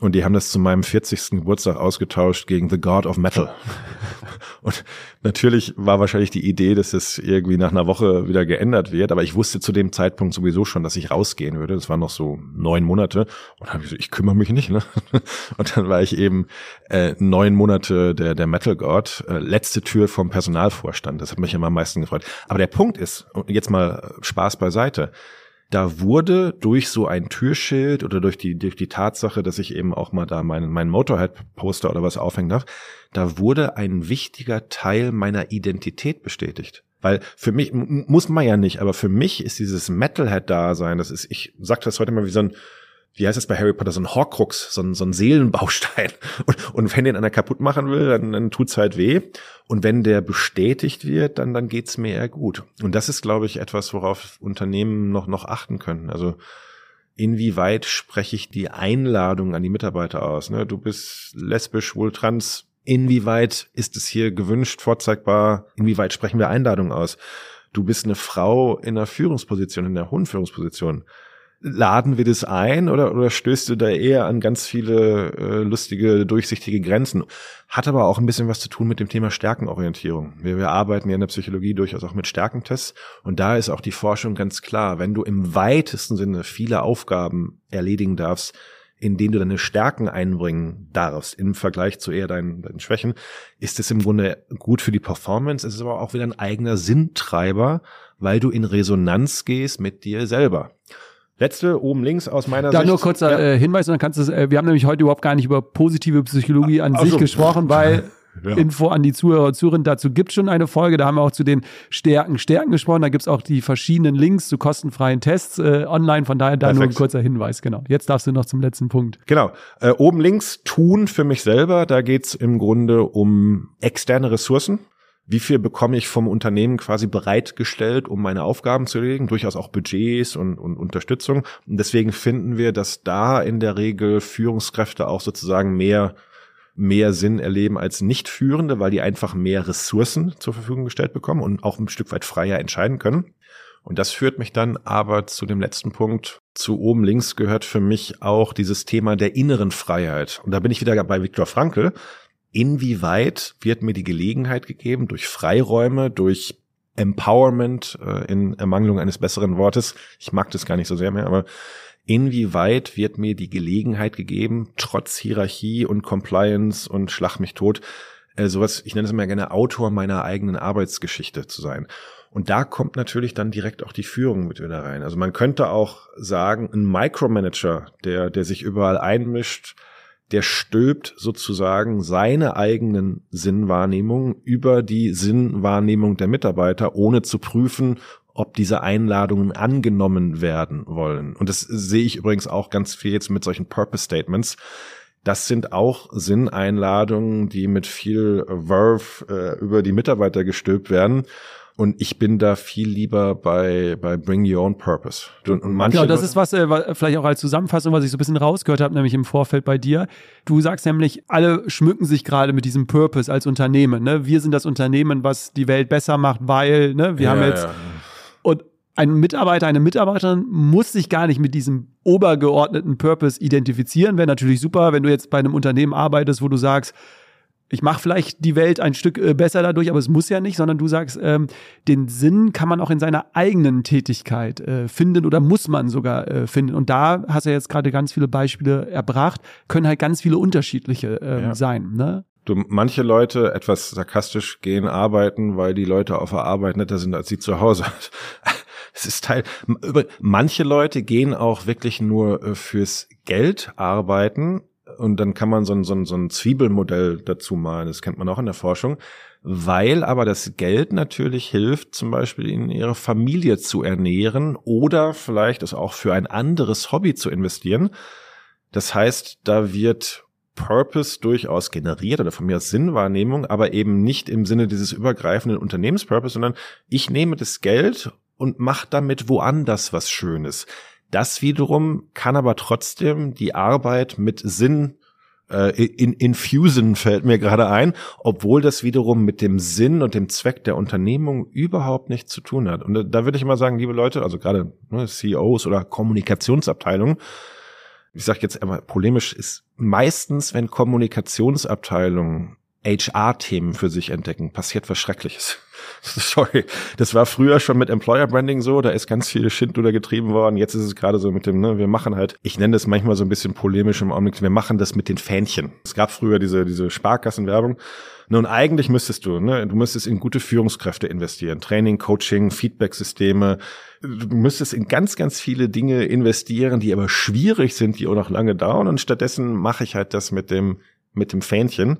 und die haben das zu meinem 40. Geburtstag ausgetauscht gegen The God of Metal. Und natürlich war wahrscheinlich die Idee, dass es irgendwie nach einer Woche wieder geändert wird. Aber ich wusste zu dem Zeitpunkt sowieso schon, dass ich rausgehen würde. Das waren noch so neun Monate. Und dann habe ich so, ich kümmere mich nicht. Ne? Und dann war ich eben äh, neun Monate der, der Metal God. Äh, letzte Tür vom Personalvorstand. Das hat mich immer am meisten gefreut. Aber der Punkt ist, jetzt mal Spaß beiseite da wurde durch so ein Türschild oder durch die, durch die Tatsache, dass ich eben auch mal da meinen, meinen Motorhead-Poster oder was aufhängen darf, da wurde ein wichtiger Teil meiner Identität bestätigt. Weil für mich, muss man ja nicht, aber für mich ist dieses Metalhead-Dasein, das ist, ich sag das heute mal wie so ein, wie heißt das bei Harry Potter, so ein Horcrux, so ein, so ein Seelenbaustein. Und, und wenn den einer kaputt machen will, dann, dann tut's halt weh. Und wenn der bestätigt wird, dann, dann geht's mir eher gut. Und das ist, glaube ich, etwas, worauf Unternehmen noch, noch achten können. Also, inwieweit spreche ich die Einladung an die Mitarbeiter aus? Ne? Du bist lesbisch, wohl trans. Inwieweit ist es hier gewünscht, vorzeigbar? Inwieweit sprechen wir Einladungen aus? Du bist eine Frau in einer Führungsposition, in einer hohen Führungsposition laden wir das ein oder, oder stößt du da eher an ganz viele äh, lustige, durchsichtige Grenzen? Hat aber auch ein bisschen was zu tun mit dem Thema Stärkenorientierung. Wir, wir arbeiten ja in der Psychologie durchaus auch mit Stärkentests und da ist auch die Forschung ganz klar, wenn du im weitesten Sinne viele Aufgaben erledigen darfst, in denen du deine Stärken einbringen darfst im Vergleich zu eher deinen, deinen Schwächen, ist es im Grunde gut für die Performance. Es ist aber auch wieder ein eigener Sinntreiber, weil du in Resonanz gehst mit dir selber. Letzte oben links aus meiner da Sicht. Da nur kurzer ja. äh, Hinweis, und dann kannst du äh, wir haben nämlich heute überhaupt gar nicht über positive Psychologie an also. sich gesprochen, weil ja. Info an die Zuhörer und Zuhörerinnen. Dazu gibt es schon eine Folge. Da haben wir auch zu den Stärken, Stärken gesprochen. Da gibt es auch die verschiedenen Links zu kostenfreien Tests äh, online. Von daher da Perfekt. nur ein kurzer Hinweis. Genau. Jetzt darfst du noch zum letzten Punkt. Genau. Äh, oben links tun für mich selber. Da geht es im Grunde um externe Ressourcen wie viel bekomme ich vom Unternehmen quasi bereitgestellt, um meine Aufgaben zu erledigen, durchaus auch Budgets und, und Unterstützung. Und deswegen finden wir, dass da in der Regel Führungskräfte auch sozusagen mehr mehr Sinn erleben als Nicht-Führende, weil die einfach mehr Ressourcen zur Verfügung gestellt bekommen und auch ein Stück weit freier entscheiden können. Und das führt mich dann aber zu dem letzten Punkt. Zu oben links gehört für mich auch dieses Thema der inneren Freiheit. Und da bin ich wieder bei Viktor Frankl, inwieweit wird mir die Gelegenheit gegeben, durch Freiräume, durch Empowerment, äh, in Ermangelung eines besseren Wortes, ich mag das gar nicht so sehr mehr, aber inwieweit wird mir die Gelegenheit gegeben, trotz Hierarchie und Compliance und Schlag mich tot, äh, sowas, ich nenne es immer gerne Autor meiner eigenen Arbeitsgeschichte zu sein. Und da kommt natürlich dann direkt auch die Führung mit wieder rein. Also man könnte auch sagen, ein Micromanager, der, der sich überall einmischt, der stülpt sozusagen seine eigenen Sinnwahrnehmungen über die Sinnwahrnehmung der Mitarbeiter, ohne zu prüfen, ob diese Einladungen angenommen werden wollen. Und das sehe ich übrigens auch ganz viel jetzt mit solchen Purpose Statements. das sind auch Sinneinladungen, die mit viel Verve äh, über die Mitarbeiter gestülpt werden. Und ich bin da viel lieber bei, bei Bring Your Own Purpose. Und, und manche genau, das ist was, äh, vielleicht auch als Zusammenfassung, was ich so ein bisschen rausgehört habe, nämlich im Vorfeld bei dir. Du sagst nämlich, alle schmücken sich gerade mit diesem Purpose als Unternehmen. Ne? Wir sind das Unternehmen, was die Welt besser macht, weil ne, wir ja, haben jetzt. Ja. Und ein Mitarbeiter, eine Mitarbeiterin muss sich gar nicht mit diesem obergeordneten Purpose identifizieren. Wäre natürlich super, wenn du jetzt bei einem Unternehmen arbeitest, wo du sagst, ich mache vielleicht die Welt ein Stück äh, besser dadurch, aber es muss ja nicht, sondern du sagst, ähm, den Sinn kann man auch in seiner eigenen Tätigkeit äh, finden oder muss man sogar äh, finden. Und da hast du ja jetzt gerade ganz viele Beispiele erbracht, können halt ganz viele unterschiedliche äh, ja. sein. Ne? Du, manche Leute, etwas sarkastisch, gehen arbeiten, weil die Leute auf der Arbeit netter sind als sie zu Hause. es ist Teil. Manche Leute gehen auch wirklich nur äh, fürs Geld arbeiten und dann kann man so ein, so ein, so ein Zwiebelmodell dazu malen. Das kennt man auch in der Forschung. Weil aber das Geld natürlich hilft, zum Beispiel in ihre Familie zu ernähren oder vielleicht es auch für ein anderes Hobby zu investieren. Das heißt, da wird Purpose durchaus generiert oder von mir aus Sinnwahrnehmung, aber eben nicht im Sinne dieses übergreifenden Unternehmenspurpose, sondern ich nehme das Geld und mache damit woanders was Schönes. Das wiederum kann aber trotzdem die Arbeit mit Sinn äh, in infusen fällt mir gerade ein, obwohl das wiederum mit dem Sinn und dem Zweck der Unternehmung überhaupt nichts zu tun hat. Und da, da würde ich mal sagen, liebe Leute, also gerade ne, CEOs oder Kommunikationsabteilungen, ich sage jetzt einmal polemisch, ist meistens, wenn Kommunikationsabteilungen HR-Themen für sich entdecken, passiert was Schreckliches. Sorry, das war früher schon mit Employer Branding so, da ist ganz viel Schindluder getrieben worden. Jetzt ist es gerade so mit dem, ne, wir machen halt, ich nenne das manchmal so ein bisschen polemisch im Augenblick, wir machen das mit den Fähnchen. Es gab früher diese, diese Sparkassenwerbung. Nun, eigentlich müsstest du, ne, du müsstest in gute Führungskräfte investieren. Training, Coaching, Feedback-Systeme. Du müsstest in ganz, ganz viele Dinge investieren, die aber schwierig sind, die auch noch lange dauern. Und stattdessen mache ich halt das mit dem, mit dem Fähnchen.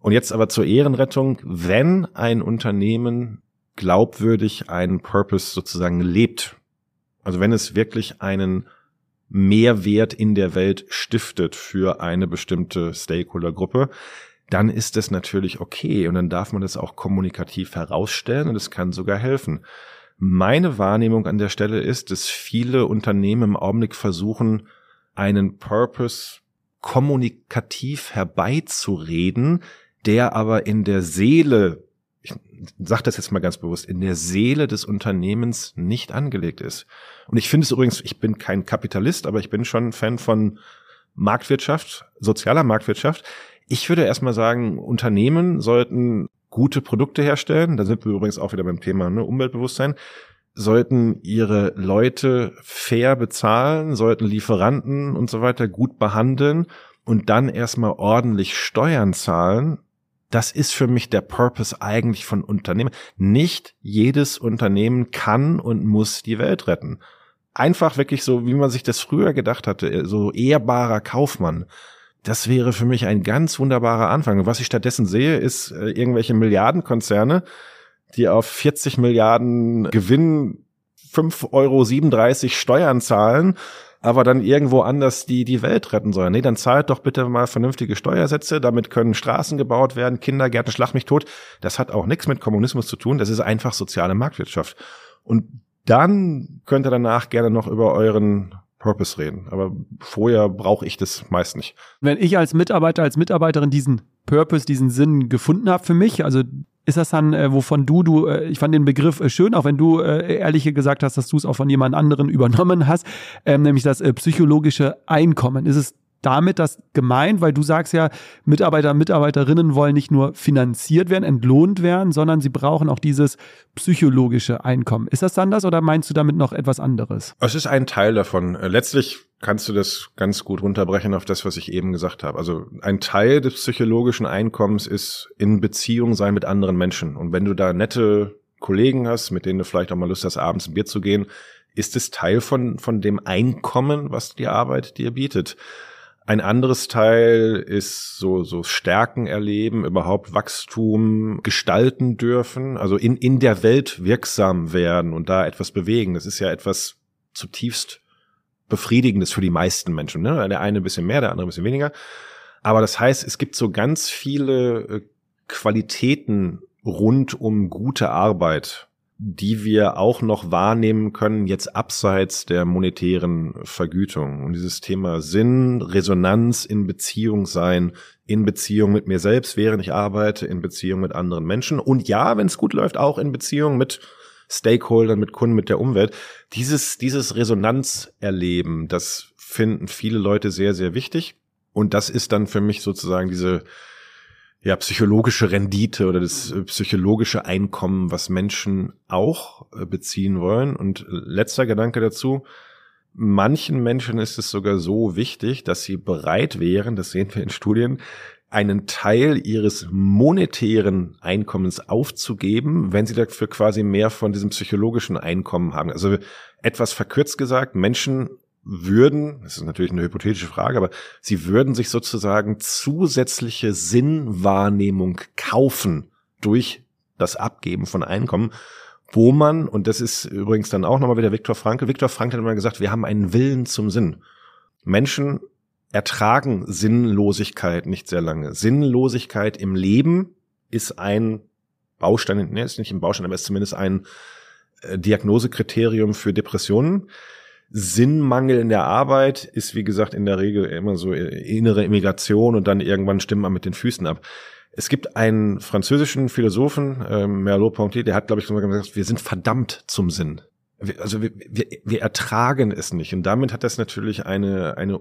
Und jetzt aber zur Ehrenrettung, wenn ein Unternehmen glaubwürdig einen Purpose sozusagen lebt, also wenn es wirklich einen Mehrwert in der Welt stiftet für eine bestimmte Stakeholdergruppe, dann ist das natürlich okay und dann darf man das auch kommunikativ herausstellen und es kann sogar helfen. Meine Wahrnehmung an der Stelle ist, dass viele Unternehmen im Augenblick versuchen, einen Purpose kommunikativ herbeizureden, der aber in der Seele, ich sage das jetzt mal ganz bewusst, in der Seele des Unternehmens nicht angelegt ist. Und ich finde es übrigens, ich bin kein Kapitalist, aber ich bin schon Fan von Marktwirtschaft, sozialer Marktwirtschaft. Ich würde erstmal sagen, Unternehmen sollten gute Produkte herstellen. Da sind wir übrigens auch wieder beim Thema ne, Umweltbewusstsein sollten ihre Leute fair bezahlen, sollten Lieferanten und so weiter gut behandeln und dann erstmal ordentlich Steuern zahlen das ist für mich der Purpose eigentlich von Unternehmen. Nicht jedes Unternehmen kann und muss die Welt retten. Einfach wirklich so, wie man sich das früher gedacht hatte, so ehrbarer Kaufmann. Das wäre für mich ein ganz wunderbarer Anfang. Was ich stattdessen sehe, ist äh, irgendwelche Milliardenkonzerne, die auf 40 Milliarden Gewinn 5,37 Euro Steuern zahlen aber dann irgendwo anders die, die Welt retten sollen. Nee, dann zahlt doch bitte mal vernünftige Steuersätze, damit können Straßen gebaut werden, Kindergärten, schlag mich tot. Das hat auch nichts mit Kommunismus zu tun, das ist einfach soziale Marktwirtschaft. Und dann könnt ihr danach gerne noch über euren Purpose reden. Aber vorher brauche ich das meist nicht. Wenn ich als Mitarbeiter, als Mitarbeiterin diesen Purpose, diesen Sinn gefunden habe für mich, also ist das dann, äh, wovon du, du, äh, ich fand den Begriff äh, schön, auch wenn du äh, ehrlich gesagt hast, dass du es auch von jemand anderen übernommen hast, ähm, nämlich das äh, psychologische Einkommen. Ist es damit das gemeint, weil du sagst ja, Mitarbeiter, Mitarbeiterinnen wollen nicht nur finanziert werden, entlohnt werden, sondern sie brauchen auch dieses psychologische Einkommen. Ist das dann das oder meinst du damit noch etwas anderes? Es ist ein Teil davon. Letztlich kannst du das ganz gut runterbrechen auf das, was ich eben gesagt habe. Also ein Teil des psychologischen Einkommens ist in Beziehung sein mit anderen Menschen. Und wenn du da nette Kollegen hast, mit denen du vielleicht auch mal Lust hast, abends ein Bier zu gehen, ist es Teil von, von dem Einkommen, was die Arbeit dir bietet. Ein anderes Teil ist so, so Stärken erleben, überhaupt Wachstum gestalten dürfen, also in, in der Welt wirksam werden und da etwas bewegen. Das ist ja etwas zutiefst Befriedigendes für die meisten Menschen. Ne? Der eine ein bisschen mehr, der andere ein bisschen weniger. Aber das heißt, es gibt so ganz viele äh, Qualitäten rund um gute Arbeit, die wir auch noch wahrnehmen können, jetzt abseits der monetären Vergütung. Und dieses Thema Sinn, Resonanz in Beziehung sein, in Beziehung mit mir selbst, während ich arbeite, in Beziehung mit anderen Menschen. Und ja, wenn es gut läuft, auch in Beziehung mit Stakeholdern, mit Kunden, mit der Umwelt. Dieses, dieses Resonanzerleben, das finden viele Leute sehr, sehr wichtig. Und das ist dann für mich sozusagen diese ja, psychologische Rendite oder das äh, psychologische Einkommen, was Menschen auch äh, beziehen wollen. Und letzter Gedanke dazu. Manchen Menschen ist es sogar so wichtig, dass sie bereit wären, das sehen wir in Studien, einen Teil ihres monetären Einkommens aufzugeben, wenn sie dafür quasi mehr von diesem psychologischen Einkommen haben. Also etwas verkürzt gesagt, Menschen würden, das ist natürlich eine hypothetische Frage, aber sie würden sich sozusagen zusätzliche Sinnwahrnehmung kaufen durch das Abgeben von Einkommen, wo man, und das ist übrigens dann auch nochmal wieder Viktor Frankl, Viktor Frankl hat immer gesagt, wir haben einen Willen zum Sinn. Menschen ertragen Sinnlosigkeit nicht sehr lange. Sinnlosigkeit im Leben ist ein Baustein, ne, ist nicht ein Baustein, aber ist zumindest ein äh, Diagnosekriterium für Depressionen. Sinnmangel in der Arbeit ist, wie gesagt, in der Regel immer so innere Immigration und dann irgendwann stimmt man mit den Füßen ab. Es gibt einen französischen Philosophen, äh, Merleau-Ponty, der hat, glaube ich, gesagt, wir sind verdammt zum Sinn. Wir, also wir, wir, wir ertragen es nicht. Und damit hat das natürlich eine, eine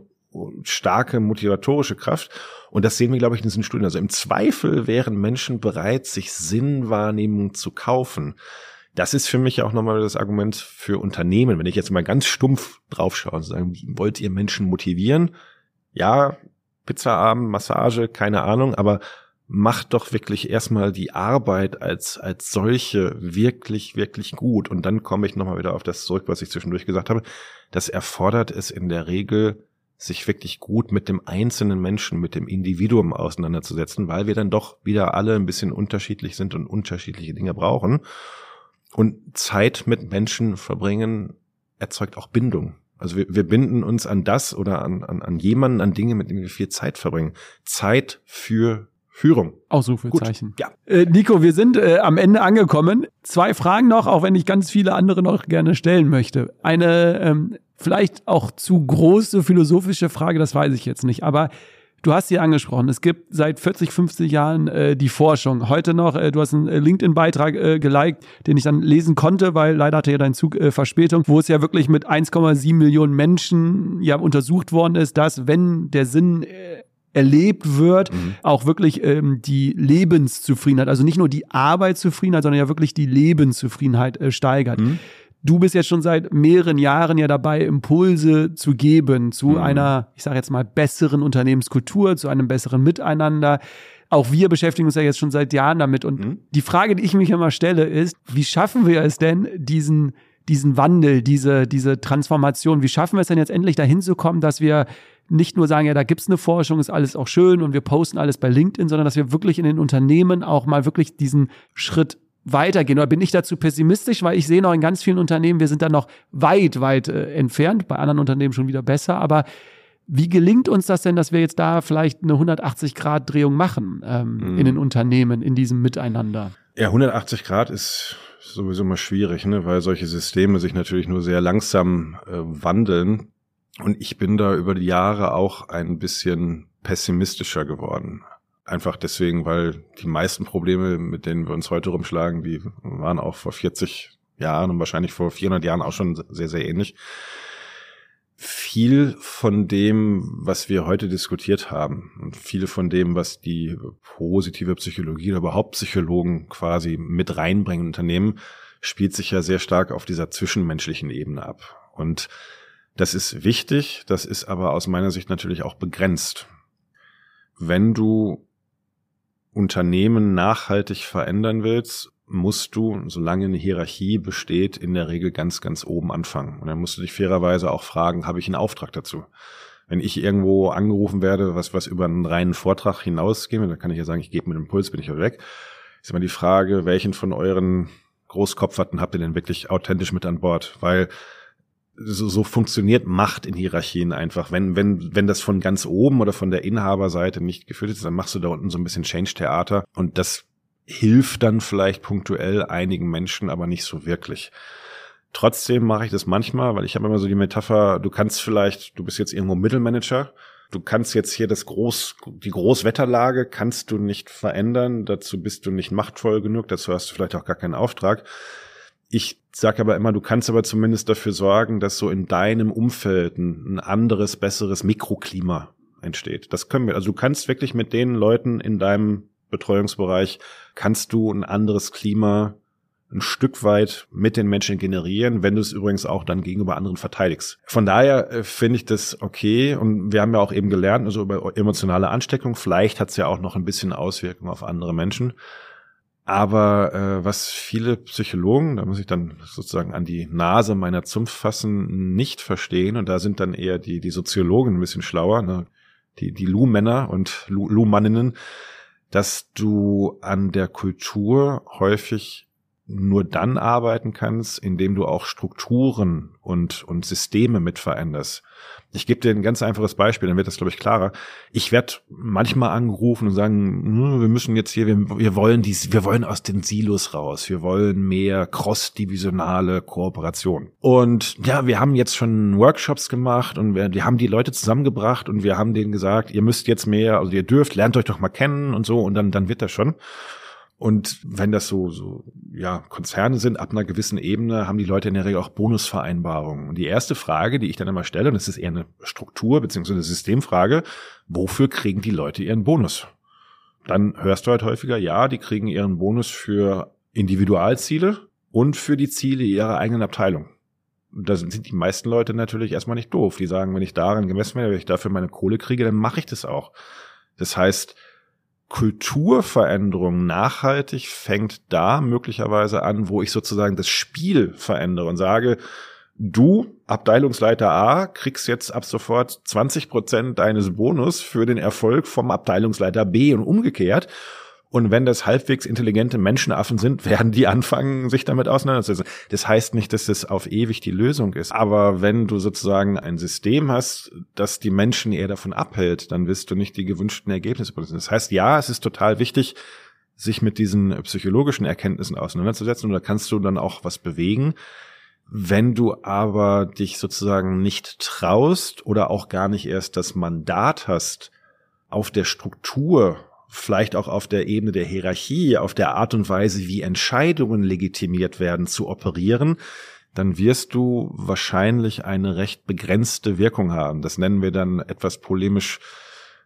starke motivatorische Kraft. Und das sehen wir, glaube ich, in diesen Studien. Also im Zweifel wären Menschen bereit, sich Sinnwahrnehmung zu kaufen. Das ist für mich auch nochmal das Argument für Unternehmen. Wenn ich jetzt mal ganz stumpf draufschaue und sagen, wollt ihr Menschen motivieren? Ja, Pizzaabend, Massage, keine Ahnung, aber macht doch wirklich erstmal die Arbeit als, als solche wirklich, wirklich gut. Und dann komme ich nochmal wieder auf das zurück, was ich zwischendurch gesagt habe. Das erfordert es in der Regel, sich wirklich gut mit dem einzelnen Menschen, mit dem Individuum auseinanderzusetzen, weil wir dann doch wieder alle ein bisschen unterschiedlich sind und unterschiedliche Dinge brauchen. Und Zeit mit Menschen verbringen erzeugt auch Bindung. Also wir, wir binden uns an das oder an, an, an jemanden, an Dinge, mit denen wir viel Zeit verbringen. Zeit für Führung. Ausrufezeichen. Gut, ja. Äh, Nico, wir sind äh, am Ende angekommen. Zwei Fragen noch, auch wenn ich ganz viele andere noch gerne stellen möchte. Eine ähm, vielleicht auch zu große philosophische Frage, das weiß ich jetzt nicht. Aber Du hast sie angesprochen. Es gibt seit 40, 50 Jahren äh, die Forschung. Heute noch, äh, du hast einen äh, LinkedIn-Beitrag äh, geliked, den ich dann lesen konnte, weil leider hatte ja dein Zug äh, Verspätung, wo es ja wirklich mit 1,7 Millionen Menschen ja untersucht worden ist, dass wenn der Sinn äh, erlebt wird, mhm. auch wirklich ähm, die Lebenszufriedenheit, also nicht nur die Arbeitszufriedenheit, sondern ja wirklich die Lebenszufriedenheit äh, steigert. Mhm. Du bist jetzt schon seit mehreren Jahren ja dabei, Impulse zu geben zu mhm. einer, ich sage jetzt mal, besseren Unternehmenskultur, zu einem besseren Miteinander. Auch wir beschäftigen uns ja jetzt schon seit Jahren damit. Und mhm. die Frage, die ich mich immer stelle, ist, wie schaffen wir es denn, diesen, diesen Wandel, diese, diese Transformation, wie schaffen wir es denn jetzt endlich dahin zu kommen, dass wir nicht nur sagen, ja, da gibt's eine Forschung, ist alles auch schön und wir posten alles bei LinkedIn, sondern dass wir wirklich in den Unternehmen auch mal wirklich diesen Schritt weitergehen? Oder bin ich dazu pessimistisch? Weil ich sehe noch in ganz vielen Unternehmen, wir sind da noch weit, weit äh, entfernt, bei anderen Unternehmen schon wieder besser. Aber wie gelingt uns das denn, dass wir jetzt da vielleicht eine 180-Grad-Drehung machen ähm, mhm. in den Unternehmen, in diesem Miteinander? Ja, 180 Grad ist sowieso mal schwierig, ne? weil solche Systeme sich natürlich nur sehr langsam äh, wandeln. Und ich bin da über die Jahre auch ein bisschen pessimistischer geworden. Einfach deswegen, weil die meisten Probleme, mit denen wir uns heute rumschlagen, die waren auch vor 40 Jahren und wahrscheinlich vor 400 Jahren auch schon sehr, sehr ähnlich. Viel von dem, was wir heute diskutiert haben und viel von dem, was die positive Psychologie oder überhaupt Psychologen quasi mit reinbringen in Unternehmen, spielt sich ja sehr stark auf dieser zwischenmenschlichen Ebene ab. Und das ist wichtig, das ist aber aus meiner Sicht natürlich auch begrenzt. Wenn du Unternehmen nachhaltig verändern willst, musst du, solange eine Hierarchie besteht, in der Regel ganz, ganz oben anfangen. Und dann musst du dich fairerweise auch fragen, habe ich einen Auftrag dazu? Wenn ich irgendwo angerufen werde, was, was über einen reinen Vortrag hinausgeht, dann kann ich ja sagen, ich gebe mit Impuls, bin ich halt weg. Ist immer die Frage, welchen von euren Großkopferten habt ihr denn wirklich authentisch mit an Bord? Weil so, so funktioniert Macht in Hierarchien einfach. Wenn, wenn, wenn das von ganz oben oder von der Inhaberseite nicht geführt ist, dann machst du da unten so ein bisschen Change-Theater und das hilft dann vielleicht punktuell einigen Menschen, aber nicht so wirklich. Trotzdem mache ich das manchmal, weil ich habe immer so die Metapher, du kannst vielleicht, du bist jetzt irgendwo Mittelmanager, du kannst jetzt hier das Groß, die Großwetterlage kannst du nicht verändern, dazu bist du nicht machtvoll genug, dazu hast du vielleicht auch gar keinen Auftrag. Ich sage aber immer, du kannst aber zumindest dafür sorgen, dass so in deinem Umfeld ein, ein anderes, besseres Mikroklima entsteht. Das können wir, also du kannst wirklich mit den Leuten in deinem Betreuungsbereich, kannst du ein anderes Klima ein Stück weit mit den Menschen generieren, wenn du es übrigens auch dann gegenüber anderen verteidigst. Von daher äh, finde ich das okay und wir haben ja auch eben gelernt, also über emotionale Ansteckung, vielleicht hat es ja auch noch ein bisschen Auswirkungen auf andere Menschen. Aber äh, was viele Psychologen, da muss ich dann sozusagen an die Nase meiner Zunft fassen, nicht verstehen, und da sind dann eher die, die Soziologen ein bisschen schlauer, ne? die, die Lu-Männer und Lu-Manninnen, dass du an der Kultur häufig nur dann arbeiten kannst, indem du auch Strukturen und, und Systeme mit veränderst. Ich gebe dir ein ganz einfaches Beispiel, dann wird das, glaube ich, klarer. Ich werde manchmal angerufen und sagen, hm, wir müssen jetzt hier, wir, wir wollen dies, wir wollen aus den Silos raus, wir wollen mehr cross-divisionale Kooperation. Und ja, wir haben jetzt schon Workshops gemacht und wir, wir haben die Leute zusammengebracht und wir haben denen gesagt, ihr müsst jetzt mehr, also ihr dürft, lernt euch doch mal kennen und so und dann, dann wird das schon. Und wenn das so, so, ja, Konzerne sind, ab einer gewissen Ebene, haben die Leute in der Regel auch Bonusvereinbarungen. Und die erste Frage, die ich dann immer stelle, und das ist eher eine Struktur- bzw. eine Systemfrage, wofür kriegen die Leute ihren Bonus? Dann hörst du halt häufiger, ja, die kriegen ihren Bonus für Individualziele und für die Ziele ihrer eigenen Abteilung. Da sind die meisten Leute natürlich erstmal nicht doof. Die sagen, wenn ich daran gemessen werde, wenn ich dafür meine Kohle kriege, dann mache ich das auch. Das heißt, Kulturveränderung nachhaltig fängt da möglicherweise an, wo ich sozusagen das Spiel verändere und sage, du, Abteilungsleiter A, kriegst jetzt ab sofort 20 Prozent deines Bonus für den Erfolg vom Abteilungsleiter B und umgekehrt. Und wenn das halbwegs intelligente Menschenaffen sind, werden die anfangen, sich damit auseinanderzusetzen. Das heißt nicht, dass das auf ewig die Lösung ist. Aber wenn du sozusagen ein System hast, das die Menschen eher davon abhält, dann wirst du nicht die gewünschten Ergebnisse bekommen. Das heißt, ja, es ist total wichtig, sich mit diesen psychologischen Erkenntnissen auseinanderzusetzen. Und da kannst du dann auch was bewegen. Wenn du aber dich sozusagen nicht traust oder auch gar nicht erst das Mandat hast, auf der Struktur vielleicht auch auf der Ebene der Hierarchie, auf der Art und Weise, wie Entscheidungen legitimiert werden, zu operieren, dann wirst du wahrscheinlich eine recht begrenzte Wirkung haben. Das nennen wir dann etwas polemisch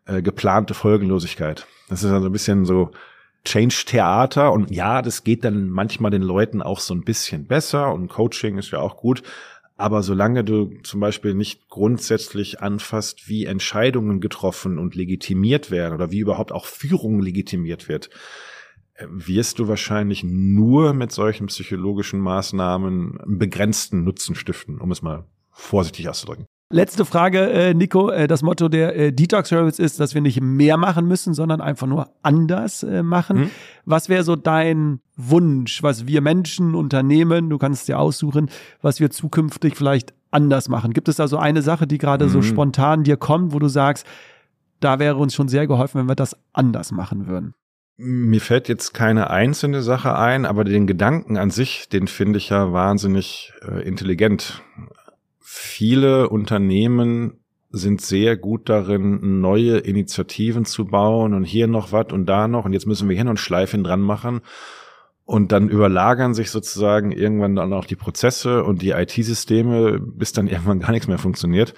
äh, geplante Folgenlosigkeit. Das ist also ein bisschen so Change-Theater und ja, das geht dann manchmal den Leuten auch so ein bisschen besser und Coaching ist ja auch gut, aber solange du zum Beispiel nicht grundsätzlich anfasst, wie Entscheidungen getroffen und legitimiert werden oder wie überhaupt auch Führung legitimiert wird, äh, wirst du wahrscheinlich nur mit solchen psychologischen Maßnahmen einen begrenzten Nutzen stiften, um es mal vorsichtig auszudrücken. Letzte Frage, äh, Nico. Äh, das Motto der äh, Detox Service ist, dass wir nicht mehr machen müssen, sondern einfach nur anders äh, machen. Mhm. Was wäre so dein Wunsch, was wir Menschen, Unternehmen, du kannst dir aussuchen, was wir zukünftig vielleicht anders machen? Gibt es da so eine Sache, die gerade mhm. so spontan dir kommt, wo du sagst, da wäre uns schon sehr geholfen, wenn wir das anders machen würden? Mir fällt jetzt keine einzelne Sache ein, aber den Gedanken an sich, den finde ich ja wahnsinnig äh, intelligent viele Unternehmen sind sehr gut darin, neue Initiativen zu bauen und hier noch was und da noch und jetzt müssen wir hier noch ein Schleifchen dran machen. Und dann überlagern sich sozusagen irgendwann dann auch die Prozesse und die IT-Systeme, bis dann irgendwann gar nichts mehr funktioniert.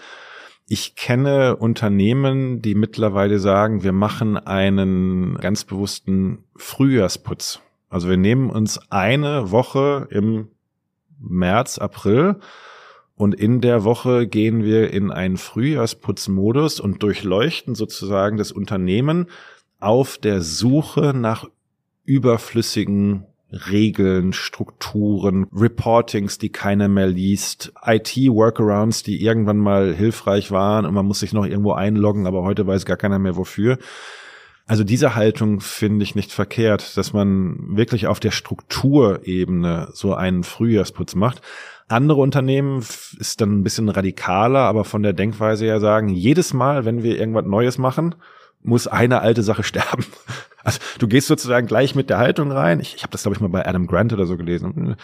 Ich kenne Unternehmen, die mittlerweile sagen, wir machen einen ganz bewussten Frühjahrsputz. Also wir nehmen uns eine Woche im März, April und in der Woche gehen wir in einen Frühjahrsputzmodus und durchleuchten sozusagen das Unternehmen auf der Suche nach überflüssigen Regeln, Strukturen, Reportings, die keiner mehr liest, IT-Workarounds, die irgendwann mal hilfreich waren und man muss sich noch irgendwo einloggen, aber heute weiß gar keiner mehr wofür. Also diese Haltung finde ich nicht verkehrt, dass man wirklich auf der Strukturebene so einen Frühjahrsputz macht. Andere Unternehmen ist dann ein bisschen radikaler, aber von der Denkweise her sagen, jedes Mal, wenn wir irgendwas Neues machen, muss eine alte Sache sterben. Also du gehst sozusagen gleich mit der Haltung rein. Ich, ich habe das, glaube ich, mal bei Adam Grant oder so gelesen.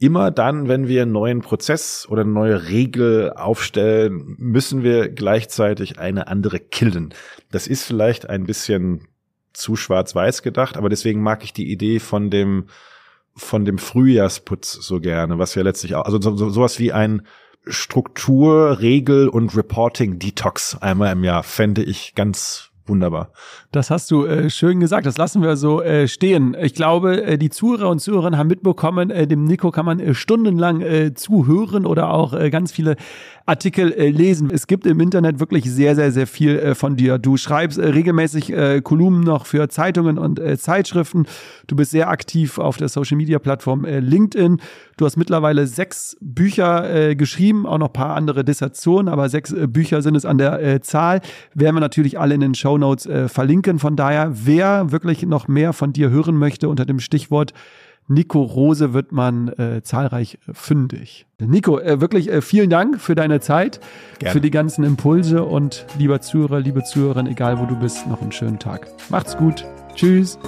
Immer dann, wenn wir einen neuen Prozess oder eine neue Regel aufstellen, müssen wir gleichzeitig eine andere killen. Das ist vielleicht ein bisschen zu schwarz-weiß gedacht, aber deswegen mag ich die Idee von dem von dem Frühjahrsputz so gerne, was ja letztlich auch, also so, so, sowas wie ein Struktur, Regel und Reporting Detox einmal im Jahr fände ich ganz wunderbar. Das hast du äh, schön gesagt. Das lassen wir so äh, stehen. Ich glaube, äh, die Zuhörer und Zuhörerinnen haben mitbekommen, äh, dem Nico kann man äh, stundenlang äh, zuhören oder auch ganz viele Artikel lesen. Es gibt im Internet wirklich sehr, sehr, sehr viel von dir. Du schreibst regelmäßig Kolumnen noch für Zeitungen und Zeitschriften. Du bist sehr aktiv auf der Social Media Plattform äh, LinkedIn. Du hast mittlerweile sechs Bücher geschrieben, auch noch paar andere Dissertationen, aber sechs Bücher sind es an der Zahl. Werden wir natürlich alle in den Show Notes äh, verlinken. Von daher, wer wirklich noch mehr von dir hören möchte unter dem Stichwort Nico Rose wird man äh, zahlreich fündig. Nico, äh, wirklich äh, vielen Dank für deine Zeit, Gerne. für die ganzen Impulse und lieber Zuhörer, liebe Zuhörerin, egal wo du bist, noch einen schönen Tag. Macht's gut. Tschüss.